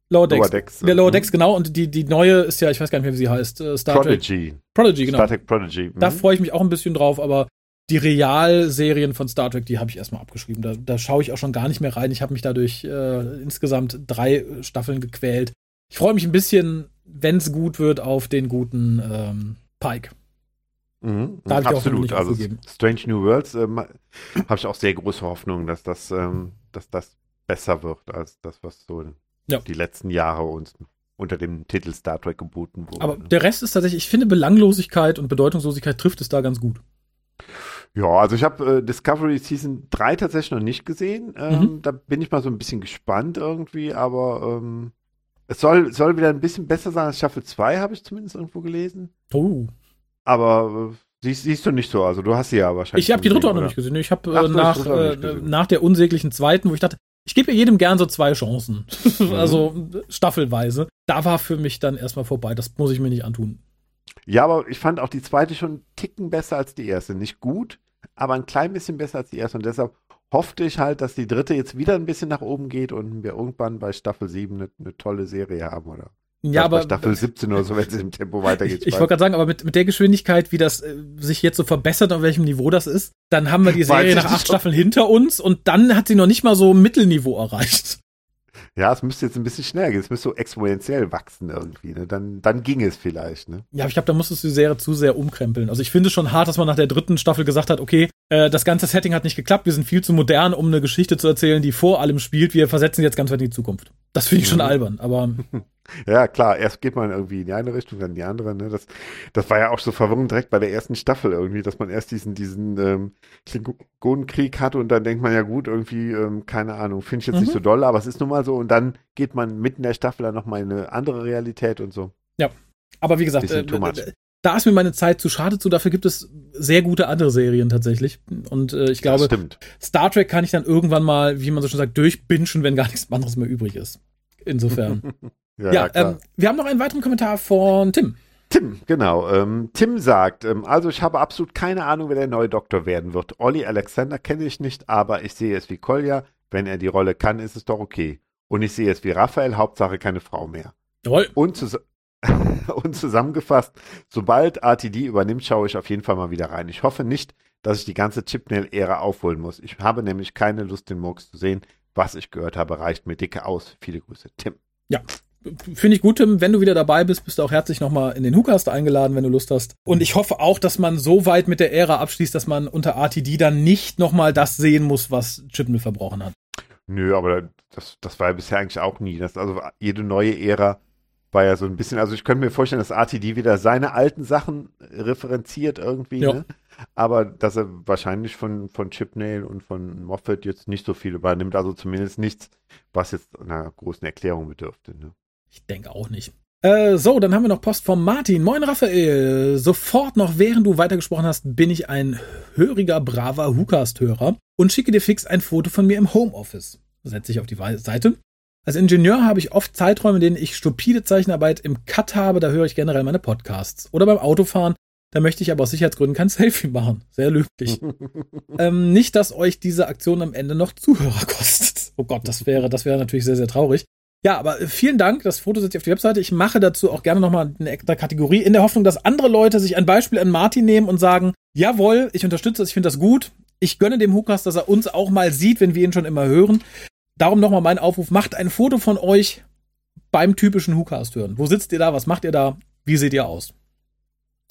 Lower Decks. Lower Decks. Der Lower Decks, genau. Und die, die neue ist ja, ich weiß gar nicht mehr, wie sie heißt. Äh, Star Prodigy. Trek. Prodigy, genau. Star Trek Prodigy. Mhm. Da freue ich mich auch ein bisschen drauf, aber die Realserien von Star Trek, die habe ich erstmal abgeschrieben. Da, da schaue ich auch schon gar nicht mehr rein. Ich habe mich dadurch äh, insgesamt drei Staffeln gequält. Ich freue mich ein bisschen, wenn es gut wird, auf den guten ähm, Pike. Mhm, da absolut. also Strange New Worlds ähm, habe ich auch sehr große Hoffnung, dass das, ähm, dass das besser wird als das, was so ja. die letzten Jahre uns unter dem Titel Star Trek geboten wurde. Aber der Rest ist tatsächlich, ich finde Belanglosigkeit und Bedeutungslosigkeit trifft es da ganz gut. Ja, also ich habe äh, Discovery Season 3 tatsächlich noch nicht gesehen. Ähm, mhm. Da bin ich mal so ein bisschen gespannt irgendwie, aber ähm, es soll, soll wieder ein bisschen besser sein als Staffel 2, habe ich zumindest irgendwo gelesen. Oh. Aber äh, siehst, siehst du nicht so, also du hast sie ja wahrscheinlich. Ich habe die dritte auch noch nicht gesehen. Ich habe äh, nach, äh, nach der unsäglichen zweiten, wo ich dachte, ich gebe jedem gern so zwei Chancen. Mhm. also staffelweise. Da war für mich dann erstmal vorbei. Das muss ich mir nicht antun. Ja, aber ich fand auch die zweite schon einen Ticken besser als die erste. Nicht gut, aber ein klein bisschen besser als die erste. Und deshalb hoffte ich halt, dass die dritte jetzt wieder ein bisschen nach oben geht und wir irgendwann bei Staffel 7 eine, eine tolle Serie haben, oder? Ja, aber. Staffel 17 oder so, wenn es im Tempo weitergeht. Ich, ich wollte gerade sagen, aber mit, mit der Geschwindigkeit, wie das äh, sich jetzt so verbessert, auf welchem Niveau das ist, dann haben wir die Serie nach acht Staffeln hinter uns und dann hat sie noch nicht mal so Mittelniveau erreicht. Ja, es müsste jetzt ein bisschen schneller gehen. Es müsste so exponentiell wachsen irgendwie. Ne? Dann, dann ging es vielleicht. Ne? Ja, aber ich glaube, da musstest du die Serie zu sehr umkrempeln. Also ich finde es schon hart, dass man nach der dritten Staffel gesagt hat, okay, äh, das ganze Setting hat nicht geklappt. Wir sind viel zu modern, um eine Geschichte zu erzählen, die vor allem spielt. Wir versetzen jetzt ganz weit in die Zukunft. Das finde ich schon mhm. albern, aber Ja, klar, erst geht man irgendwie in die eine Richtung, dann in die andere. Ne? Das, das war ja auch so verwirrend direkt bei der ersten Staffel irgendwie, dass man erst diesen, diesen ähm, Klingonenkrieg hatte und dann denkt man ja gut, irgendwie, ähm, keine Ahnung, finde ich jetzt mhm. nicht so doll, aber es ist nun mal so und dann geht man mitten in der Staffel dann nochmal in eine andere Realität und so. Ja, aber wie gesagt, äh, da ist mir meine Zeit zu schade zu, dafür gibt es sehr gute andere Serien tatsächlich. Und äh, ich glaube, Star Trek kann ich dann irgendwann mal, wie man so schon sagt, durchbinschen, wenn gar nichts anderes mehr übrig ist. Insofern. Ja, ja ähm, wir haben noch einen weiteren Kommentar von Tim. Tim, genau. Ähm, Tim sagt, ähm, also ich habe absolut keine Ahnung, wer der neue Doktor werden wird. Olli Alexander kenne ich nicht, aber ich sehe es wie Kolja. Wenn er die Rolle kann, ist es doch okay. Und ich sehe es wie Raphael, Hauptsache keine Frau mehr. Jawohl. Und, zus und zusammengefasst, sobald RTD übernimmt, schaue ich auf jeden Fall mal wieder rein. Ich hoffe nicht, dass ich die ganze Chipnail-Ära aufholen muss. Ich habe nämlich keine Lust, den Murks zu sehen. Was ich gehört habe, reicht mir dicke aus. Viele Grüße, Tim. Ja, Finde ich gut, Tim. Wenn du wieder dabei bist, bist du auch herzlich nochmal in den Hookast eingeladen, wenn du Lust hast. Und ich hoffe auch, dass man so weit mit der Ära abschließt, dass man unter RTD dann nicht nochmal das sehen muss, was Chipnell verbrochen hat. Nö, aber das, das war ja bisher eigentlich auch nie. Das, also jede neue Ära war ja so ein bisschen, also ich könnte mir vorstellen, dass RTD wieder seine alten Sachen referenziert irgendwie, ja. ne? aber dass er wahrscheinlich von, von Chipnail und von Moffat jetzt nicht so viel übernimmt, also zumindest nichts, was jetzt einer großen Erklärung bedürfte. Ne? Ich denke auch nicht. Äh, so, dann haben wir noch Post vom Martin. Moin Raphael. Sofort noch während du weitergesprochen hast, bin ich ein höriger, braver Hookast-Hörer und schicke dir fix ein Foto von mir im Homeoffice. Setze ich auf die Seite. Als Ingenieur habe ich oft Zeiträume, in denen ich stupide Zeichenarbeit im Cut habe, da höre ich generell meine Podcasts. Oder beim Autofahren, da möchte ich aber aus Sicherheitsgründen kein Selfie machen. Sehr löblich. ähm, nicht, dass euch diese Aktion am Ende noch Zuhörer kostet. Oh Gott, das wäre, das wäre natürlich sehr, sehr traurig. Ja, aber äh, vielen Dank. Das Foto setze ich auf die Webseite. Ich mache dazu auch gerne nochmal eine extra Kategorie in der Hoffnung, dass andere Leute sich ein Beispiel an Martin nehmen und sagen, jawohl, ich unterstütze das, ich finde das gut. Ich gönne dem Hukas, dass er uns auch mal sieht, wenn wir ihn schon immer hören. Darum nochmal mein Aufruf, macht ein Foto von euch beim typischen Hookast hören. Wo sitzt ihr da? Was macht ihr da? Wie seht ihr aus?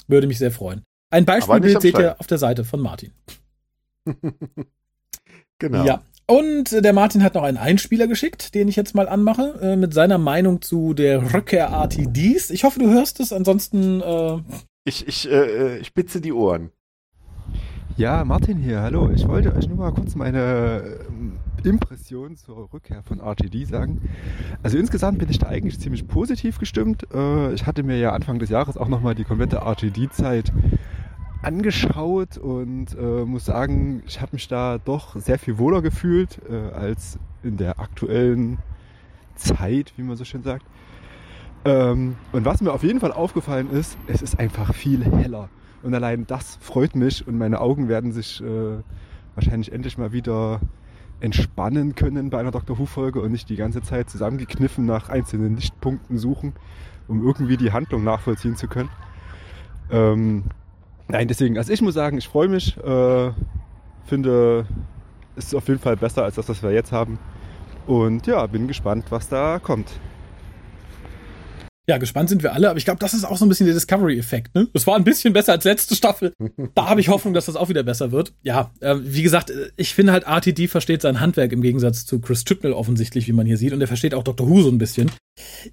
Würde mich sehr freuen. Ein Beispielbild seht ihr auf der Seite von Martin. genau. Ja. Und der Martin hat noch einen Einspieler geschickt, den ich jetzt mal anmache, äh, mit seiner Meinung zu der Rückkehr RTDs. Ich hoffe, du hörst es, ansonsten. Äh ich, ich, äh, ich spitze die Ohren. Ja, Martin hier, hallo. Ich wollte euch nur mal kurz meine äh, Impression zur Rückkehr von RTD sagen. Also insgesamt bin ich da eigentlich ziemlich positiv gestimmt. Äh, ich hatte mir ja Anfang des Jahres auch nochmal die komplette RTD-Zeit angeschaut und äh, muss sagen, ich habe mich da doch sehr viel wohler gefühlt äh, als in der aktuellen Zeit, wie man so schön sagt. Ähm, und was mir auf jeden Fall aufgefallen ist, es ist einfach viel heller. Und allein das freut mich und meine Augen werden sich äh, wahrscheinlich endlich mal wieder entspannen können bei einer Dr. Who-Folge und nicht die ganze Zeit zusammengekniffen nach einzelnen Lichtpunkten suchen, um irgendwie die Handlung nachvollziehen zu können. Ähm, Nein, deswegen, also ich muss sagen, ich freue mich, äh, finde, es ist auf jeden Fall besser als das, was wir jetzt haben. Und ja, bin gespannt, was da kommt. Ja, gespannt sind wir alle, aber ich glaube, das ist auch so ein bisschen der Discovery-Effekt. Ne? Das war ein bisschen besser als letzte Staffel. Da habe ich Hoffnung, dass das auch wieder besser wird. Ja, äh, wie gesagt, ich finde halt, RTD versteht sein Handwerk im Gegensatz zu Chris Chibnall offensichtlich, wie man hier sieht. Und er versteht auch Dr. Who so ein bisschen.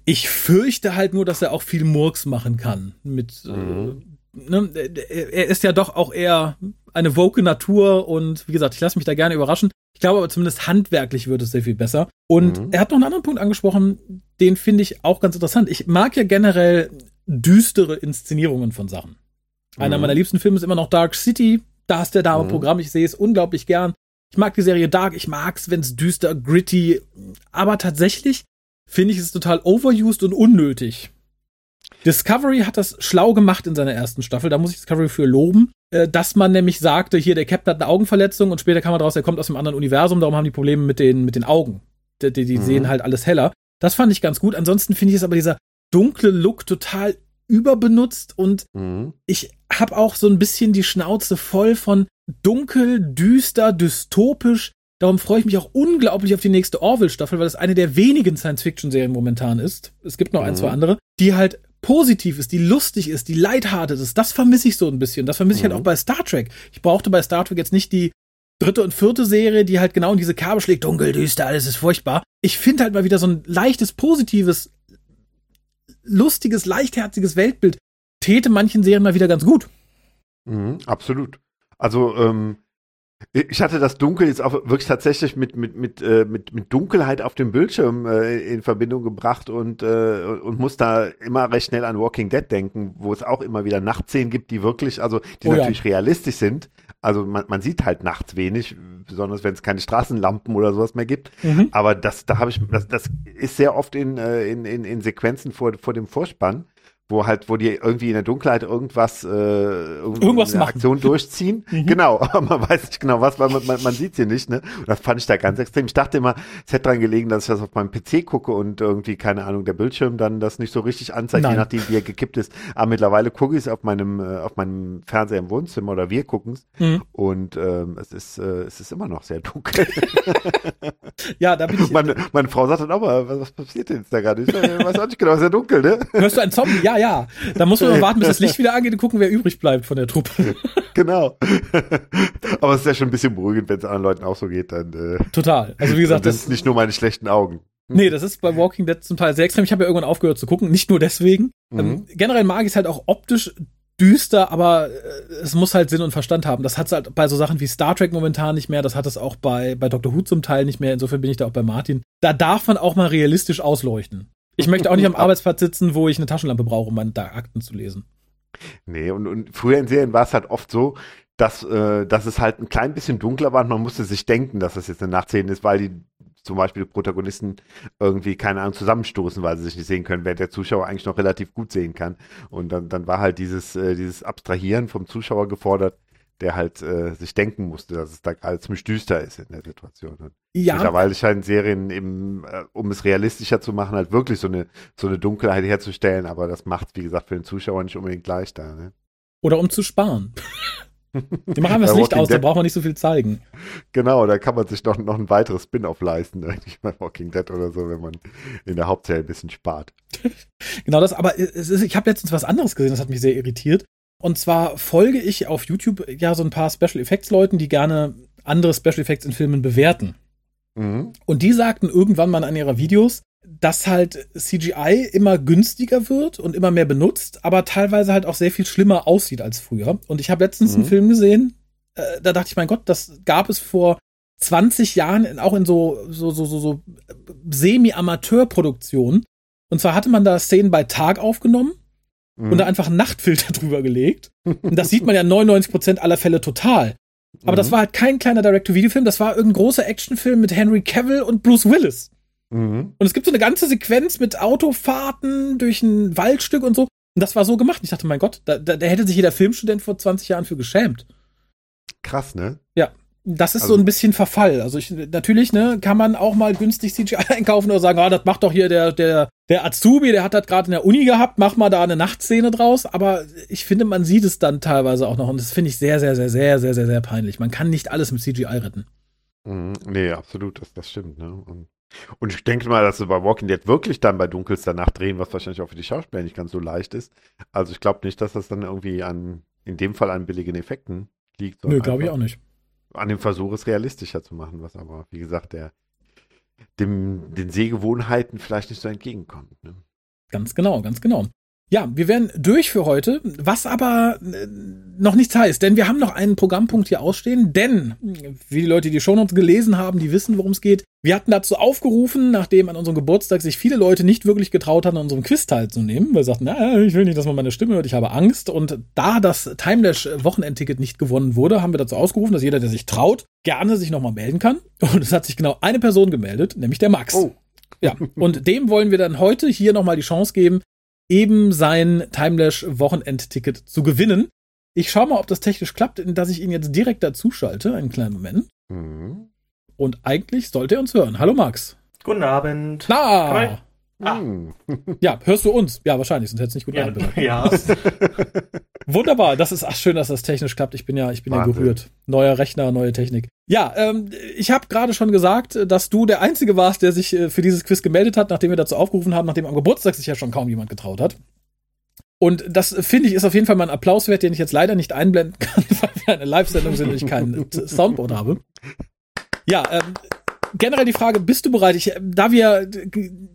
Ich fürchte halt nur, dass er auch viel Murks machen kann. Mit äh, mhm. äh, ne, er ist ja doch auch eher eine woke Natur und wie gesagt, ich lasse mich da gerne überraschen. Ich glaube aber zumindest handwerklich wird es sehr viel besser. Und mhm. er hat noch einen anderen Punkt angesprochen, den finde ich auch ganz interessant. Ich mag ja generell düstere Inszenierungen von Sachen. Einer mhm. meiner liebsten Filme ist immer noch Dark City. Da ist der Dame mhm. Programm. Ich sehe es unglaublich gern. Ich mag die Serie Dark. Ich mag es, wenn es düster, gritty. Aber tatsächlich finde ich es total overused und unnötig. Discovery hat das schlau gemacht in seiner ersten Staffel, da muss ich Discovery für loben, äh, dass man nämlich sagte, hier, der Captain hat eine Augenverletzung und später kam man draus, er kommt aus einem anderen Universum, darum haben die Probleme mit den, mit den Augen. Die, die, mhm. sehen halt alles heller. Das fand ich ganz gut. Ansonsten finde ich es aber dieser dunkle Look total überbenutzt und mhm. ich habe auch so ein bisschen die Schnauze voll von dunkel, düster, dystopisch. Darum freue ich mich auch unglaublich auf die nächste Orville-Staffel, weil es eine der wenigen Science-Fiction-Serien momentan ist. Es gibt noch mhm. ein, zwei andere, die halt positiv ist, die lustig ist, die lighthearted ist, das vermisse ich so ein bisschen. Das vermisse ich halt mhm. auch bei Star Trek. Ich brauchte bei Star Trek jetzt nicht die dritte und vierte Serie, die halt genau in diese Kerbe schlägt, dunkel, düster, alles ist furchtbar. Ich finde halt mal wieder so ein leichtes, positives, lustiges, leichtherziges Weltbild täte manchen Serien mal wieder ganz gut. Mhm, absolut. Also, ähm, ich hatte das Dunkel jetzt auch wirklich tatsächlich mit, mit, mit, äh, mit, mit Dunkelheit auf dem Bildschirm äh, in Verbindung gebracht und, äh, und muss da immer recht schnell an Walking Dead denken, wo es auch immer wieder Nachtszenen gibt, die wirklich, also die oh, natürlich ja. realistisch sind. Also man, man sieht halt nachts wenig, besonders wenn es keine Straßenlampen oder sowas mehr gibt. Mhm. Aber das, da habe ich, das, das ist sehr oft in, in, in, in Sequenzen vor, vor dem Vorspann wo halt, wo die irgendwie in der Dunkelheit irgendwas, äh, irgendwas eine Aktion durchziehen. Mhm. Genau, aber man weiß nicht genau was, weil man, man, man sieht sie nicht, ne? Und das fand ich da ganz extrem. Ich dachte immer, es hätte dran gelegen, dass ich das auf meinem PC gucke und irgendwie, keine Ahnung, der Bildschirm dann das nicht so richtig anzeigt, Nein. je nachdem, wie er gekippt ist. Aber mittlerweile gucke ich es auf meinem, äh, auf meinem Fernseher im Wohnzimmer oder wir gucken es. Mhm. Und ähm, es ist, äh, es ist immer noch sehr dunkel. ja, da bin ich. Meine, meine Frau sagt dann auch mal, was, was passiert denn jetzt da gerade? Ich weiß auch nicht genau, es ist ja dunkel, ne? Hörst du ein Zombie? Ja, ja. Da muss man warten, bis das Licht wieder angeht und gucken, wer übrig bleibt von der Truppe. genau. Aber es ist ja schon ein bisschen beruhigend, wenn es anderen Leuten auch so geht, dann. Äh, Total. Also wie gesagt, das ist nicht nur meine schlechten Augen. Nee, das ist bei Walking Dead zum Teil sehr extrem. Ich habe ja irgendwann aufgehört zu gucken, nicht nur deswegen. Mhm. Ähm, generell mag ich es halt auch optisch düster, aber äh, es muss halt Sinn und Verstand haben. Das hat es halt bei so Sachen wie Star Trek momentan nicht mehr. Das hat es auch bei, bei Doctor Who zum Teil nicht mehr. Insofern bin ich da auch bei Martin. Da darf man auch mal realistisch ausleuchten Ich möchte auch nicht am Arbeitsplatz sitzen, wo ich eine Taschenlampe brauche, um meine Akten zu lesen. Nee, und, und früher in Serien war es halt oft so, dass, äh, dass es halt ein klein bisschen dunkler war und man musste sich denken, dass das jetzt eine Nachtszene ist, weil die zum Beispiel die Protagonisten irgendwie, keine Ahnung, zusammenstoßen, weil sie sich nicht sehen können, während der Zuschauer eigentlich noch relativ gut sehen kann. Und dann, dann war halt dieses, äh, dieses Abstrahieren vom Zuschauer gefordert, der halt äh, sich denken musste, dass es da gerade ziemlich düster ist in der Situation. Und ja. Mittlerweile scheinen Serien eben, äh, um es realistischer zu machen, halt wirklich so eine, so eine Dunkelheit herzustellen, aber das macht wie gesagt, für den Zuschauer nicht unbedingt leichter. Ne? Oder um zu sparen. Die machen das Licht aus, Dead. da braucht man nicht so viel zeigen. Genau, da kann man sich noch, noch ein weiteres Spin-off leisten, eigentlich bei Walking Dead oder so, wenn man in der Hauptserie ein bisschen spart. genau das, aber ist, ich habe letztens was anderes gesehen, das hat mich sehr irritiert. Und zwar folge ich auf YouTube ja so ein paar Special Effects Leuten, die gerne andere Special Effects in Filmen bewerten. Mhm. Und die sagten irgendwann mal in ihrer Videos, dass halt CGI immer günstiger wird und immer mehr benutzt, aber teilweise halt auch sehr viel schlimmer aussieht als früher. Und ich habe letztens mhm. einen Film gesehen, äh, da dachte ich, mein Gott, das gab es vor 20 Jahren auch in so, so, so, so, so Semi-Amateur-Produktionen. Und zwar hatte man da Szenen bei Tag aufgenommen mhm. und da einfach einen Nachtfilter drüber gelegt. Und das sieht man ja 99% aller Fälle total. Aber mhm. das war halt kein kleiner Direct-to-Video-Film, das war irgendein großer Actionfilm mit Henry Cavill und Bruce Willis. Mhm. Und es gibt so eine ganze Sequenz mit Autofahrten durch ein Waldstück und so. Und das war so gemacht. Ich dachte, mein Gott, da, da, da hätte sich jeder Filmstudent vor 20 Jahren für geschämt. Krass, ne? Ja. Das ist also, so ein bisschen Verfall. Also ich, natürlich, ne, kann man auch mal günstig CGI einkaufen oder sagen, ah, das macht doch hier der, der, der Azubi, der hat das gerade in der Uni gehabt, mach mal da eine Nachtszene draus. Aber ich finde, man sieht es dann teilweise auch noch und das finde ich sehr, sehr, sehr, sehr, sehr, sehr, sehr peinlich. Man kann nicht alles mit CGI retten. Mhm. Nee, absolut, das, das stimmt, ne? Und und ich denke mal, dass sie bei Walking Dead wirklich dann bei dunkelster Nacht drehen, was wahrscheinlich auch für die Schauspieler nicht ganz so leicht ist. Also ich glaube nicht, dass das dann irgendwie an, in dem Fall an billigen Effekten liegt. Nö, glaube ich auch nicht. An dem Versuch, es realistischer zu machen, was aber, wie gesagt, der, dem, den Sehgewohnheiten vielleicht nicht so entgegenkommt. Ne? Ganz genau, ganz genau. Ja, wir werden durch für heute, was aber äh, noch nichts heißt, denn wir haben noch einen Programmpunkt hier ausstehen, denn, wie die Leute, die schon uns gelesen haben, die wissen, worum es geht. Wir hatten dazu aufgerufen, nachdem an unserem Geburtstag sich viele Leute nicht wirklich getraut hatten, an unserem Quiz teilzunehmen, weil sie sagten, na, ich will nicht, dass man meine Stimme hört, ich habe Angst. Und da das Timelash Wochenendticket nicht gewonnen wurde, haben wir dazu ausgerufen, dass jeder, der sich traut, gerne sich nochmal melden kann. Und es hat sich genau eine Person gemeldet, nämlich der Max. Oh. Ja, und dem wollen wir dann heute hier nochmal die Chance geben, eben sein Timelash-Wochenendticket zu gewinnen. Ich schaue mal, ob das technisch klappt, dass ich ihn jetzt direkt dazu schalte. Einen kleinen Moment. Mhm. Und eigentlich sollte er uns hören. Hallo Max. Guten Abend. Na. Ah. Hm. Ja, hörst du uns? Ja, wahrscheinlich, sonst hätte es nicht gut ja, Ja. Wunderbar, das ist ach, schön, dass das technisch klappt. Ich bin ja, ich bin ja gerührt. Neuer Rechner, neue Technik. Ja, ähm, ich habe gerade schon gesagt, dass du der Einzige warst, der sich äh, für dieses Quiz gemeldet hat, nachdem wir dazu aufgerufen haben, nachdem am Geburtstag sich ja schon kaum jemand getraut hat. Und das finde ich ist auf jeden Fall mal ein Applaus wert, den ich jetzt leider nicht einblenden kann, weil wir eine Live-Sendung sind und ich kein Soundboard habe. Ja, ähm, generell die Frage, bist du bereit? Ich, da wir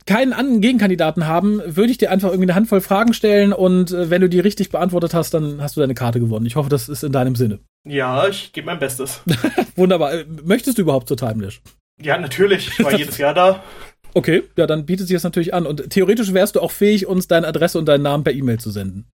keinen anderen Gegenkandidaten haben, würde ich dir einfach irgendwie eine Handvoll Fragen stellen und äh, wenn du die richtig beantwortet hast, dann hast du deine Karte gewonnen. Ich hoffe, das ist in deinem Sinne. Ja, ich gebe mein Bestes. Wunderbar. Äh, möchtest du überhaupt zur Timelash? Ja, natürlich. Ich war jedes Jahr da. Okay, ja, dann bietet sich das natürlich an. Und theoretisch wärst du auch fähig, uns deine Adresse und deinen Namen per E-Mail zu senden.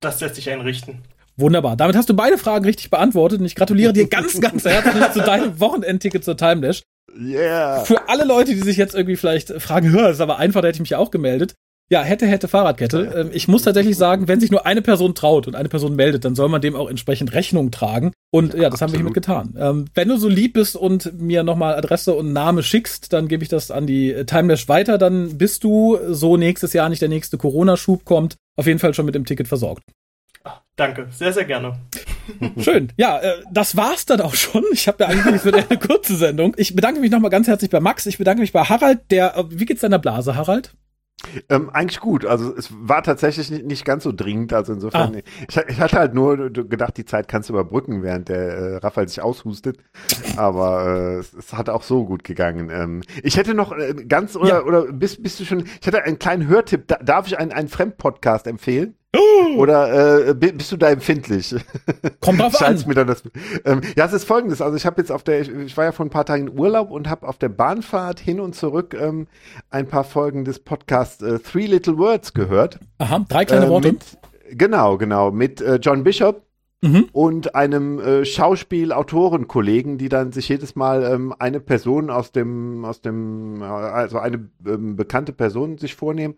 Das lässt sich einrichten. Wunderbar. Damit hast du beide Fragen richtig beantwortet und ich gratuliere dir ganz, ganz herzlich zu deinem Wochenendticket zur Timelash. Yeah. Für alle Leute, die sich jetzt irgendwie vielleicht fragen, hör, ist aber einfach, da hätte ich mich ja auch gemeldet. Ja, hätte, hätte Fahrradkette. Ähm, ich muss tatsächlich sagen, wenn sich nur eine Person traut und eine Person meldet, dann soll man dem auch entsprechend Rechnung tragen. Und ja, ja das absolut. haben wir hiermit getan. Ähm, wenn du so lieb bist und mir nochmal Adresse und Name schickst, dann gebe ich das an die äh, Timelash weiter. Dann bist du, so nächstes Jahr nicht der nächste Corona-Schub kommt, auf jeden Fall schon mit dem Ticket versorgt. Danke, sehr, sehr gerne. Schön. Ja, äh, das war's dann auch schon. Ich habe ja eigentlich für eine kurze Sendung. Ich bedanke mich nochmal ganz herzlich bei Max. Ich bedanke mich bei Harald. Der, äh, wie geht's deiner Blase, Harald? Ähm, eigentlich gut. Also es war tatsächlich nicht, nicht ganz so dringend. Also insofern, ah. ich, ich, hatte halt nur gedacht, die Zeit kannst du überbrücken, während der äh, Raphael sich aushustet. Aber äh, es, es, hat auch so gut gegangen. Ähm, ich hätte noch äh, ganz oder ja. oder bist, bist du schon? Ich hätte einen kleinen Hörtipp. Da, darf ich einen, einen Fremdpodcast empfehlen? Oder äh, bist du da empfindlich? Kommt drauf an. Mir dann das, ähm, ja, es ist folgendes. Also ich habe jetzt auf der, ich, ich, war ja vor ein paar Tagen in Urlaub und habe auf der Bahnfahrt hin und zurück ähm, ein paar Folgen des Podcasts äh, Three Little Words gehört. Aha, drei kleine äh, Worte. Mit, genau, genau. Mit äh, John Bishop mhm. und einem äh, Schauspiel-Autorenkollegen, die dann sich jedes Mal ähm, eine Person aus dem, aus dem, äh, also eine ähm, bekannte Person sich vornehmen,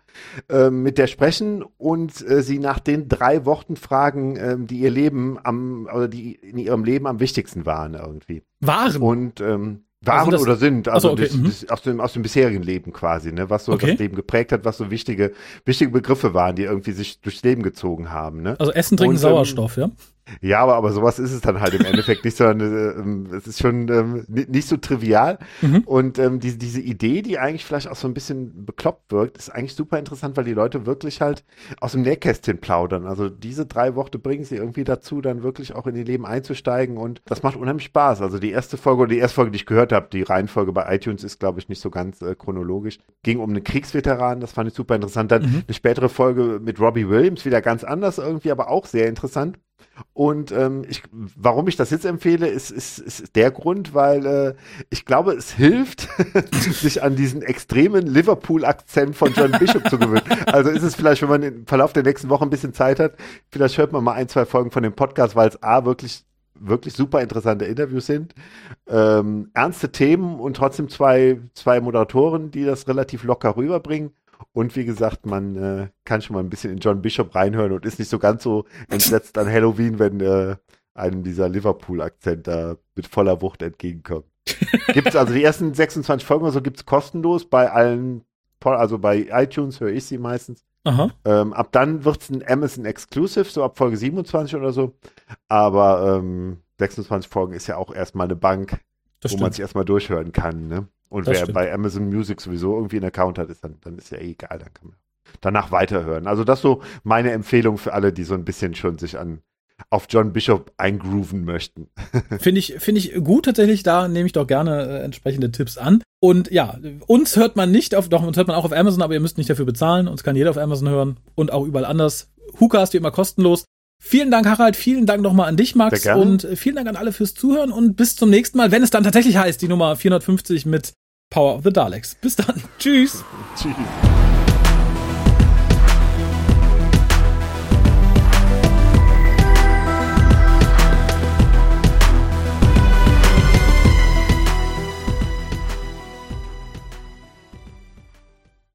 äh, mit der sprechen und äh, sie nach den drei Worten fragen, äh, die ihr Leben am, oder die in ihrem Leben am wichtigsten waren irgendwie. Waren? Und ähm, waren also oder sind, also okay. das, mhm. das, aus, dem, aus dem bisherigen Leben quasi, ne? was so okay. das Leben geprägt hat, was so wichtige, wichtige Begriffe waren, die irgendwie sich durchs Leben gezogen haben. Ne? Also Essen, Trinken, Und, ähm, Sauerstoff, ja? Ja, aber, aber sowas ist es dann halt im Endeffekt nicht, sondern äh, es ist schon ähm, nicht so trivial. Mhm. Und ähm, diese, diese Idee, die eigentlich vielleicht auch so ein bisschen bekloppt wirkt, ist eigentlich super interessant, weil die Leute wirklich halt aus dem Nähkästchen plaudern. Also diese drei Worte bringen sie irgendwie dazu, dann wirklich auch in ihr Leben einzusteigen und das macht unheimlich Spaß. Also die erste Folge oder die erste Folge, die ich gehört habe, die Reihenfolge bei iTunes ist, glaube ich, nicht so ganz äh, chronologisch, ging um einen Kriegsveteran, das fand ich super interessant. Dann mhm. eine spätere Folge mit Robbie Williams, wieder ganz anders irgendwie, aber auch sehr interessant. Und ähm, ich, warum ich das jetzt empfehle, ist, ist, ist der Grund, weil äh, ich glaube, es hilft, sich an diesen extremen Liverpool-Akzent von John Bishop zu gewöhnen. Also ist es vielleicht, wenn man im Verlauf der nächsten Woche ein bisschen Zeit hat, vielleicht hört man mal ein, zwei Folgen von dem Podcast, weil es A wirklich wirklich super interessante Interviews sind, ähm, ernste Themen und trotzdem zwei, zwei Moderatoren, die das relativ locker rüberbringen. Und wie gesagt, man äh, kann schon mal ein bisschen in John Bishop reinhören und ist nicht so ganz so entsetzt an Halloween, wenn äh, einem dieser Liverpool-Akzent da mit voller Wucht entgegenkommt. gibt's also die ersten 26 Folgen oder so gibt's kostenlos bei allen, also bei iTunes höre ich sie meistens. Ähm, ab dann wird's ein Amazon Exclusive, so ab Folge 27 oder so. Aber ähm, 26 Folgen ist ja auch erstmal eine Bank, das wo stimmt. man sich erstmal durchhören kann. Ne? Und das wer stimmt. bei Amazon Music sowieso irgendwie einen Account hat, ist dann, dann ist ja eh egal, dann kann man danach weiterhören. Also das so meine Empfehlung für alle, die so ein bisschen schon sich an auf John Bishop eingrooven möchten. Finde ich, finde ich gut tatsächlich, da nehme ich doch gerne äh, entsprechende Tipps an. Und ja, uns hört man nicht auf, doch, uns hört man auch auf Amazon, aber ihr müsst nicht dafür bezahlen. Uns kann jeder auf Amazon hören und auch überall anders. Hookast wie immer kostenlos. Vielen Dank, Harald. Vielen Dank nochmal an dich, Max. Und vielen Dank an alle fürs Zuhören und bis zum nächsten Mal, wenn es dann tatsächlich heißt, die Nummer 450 mit Power of the Daleks. Bis dann. Tschüss. Tschüss.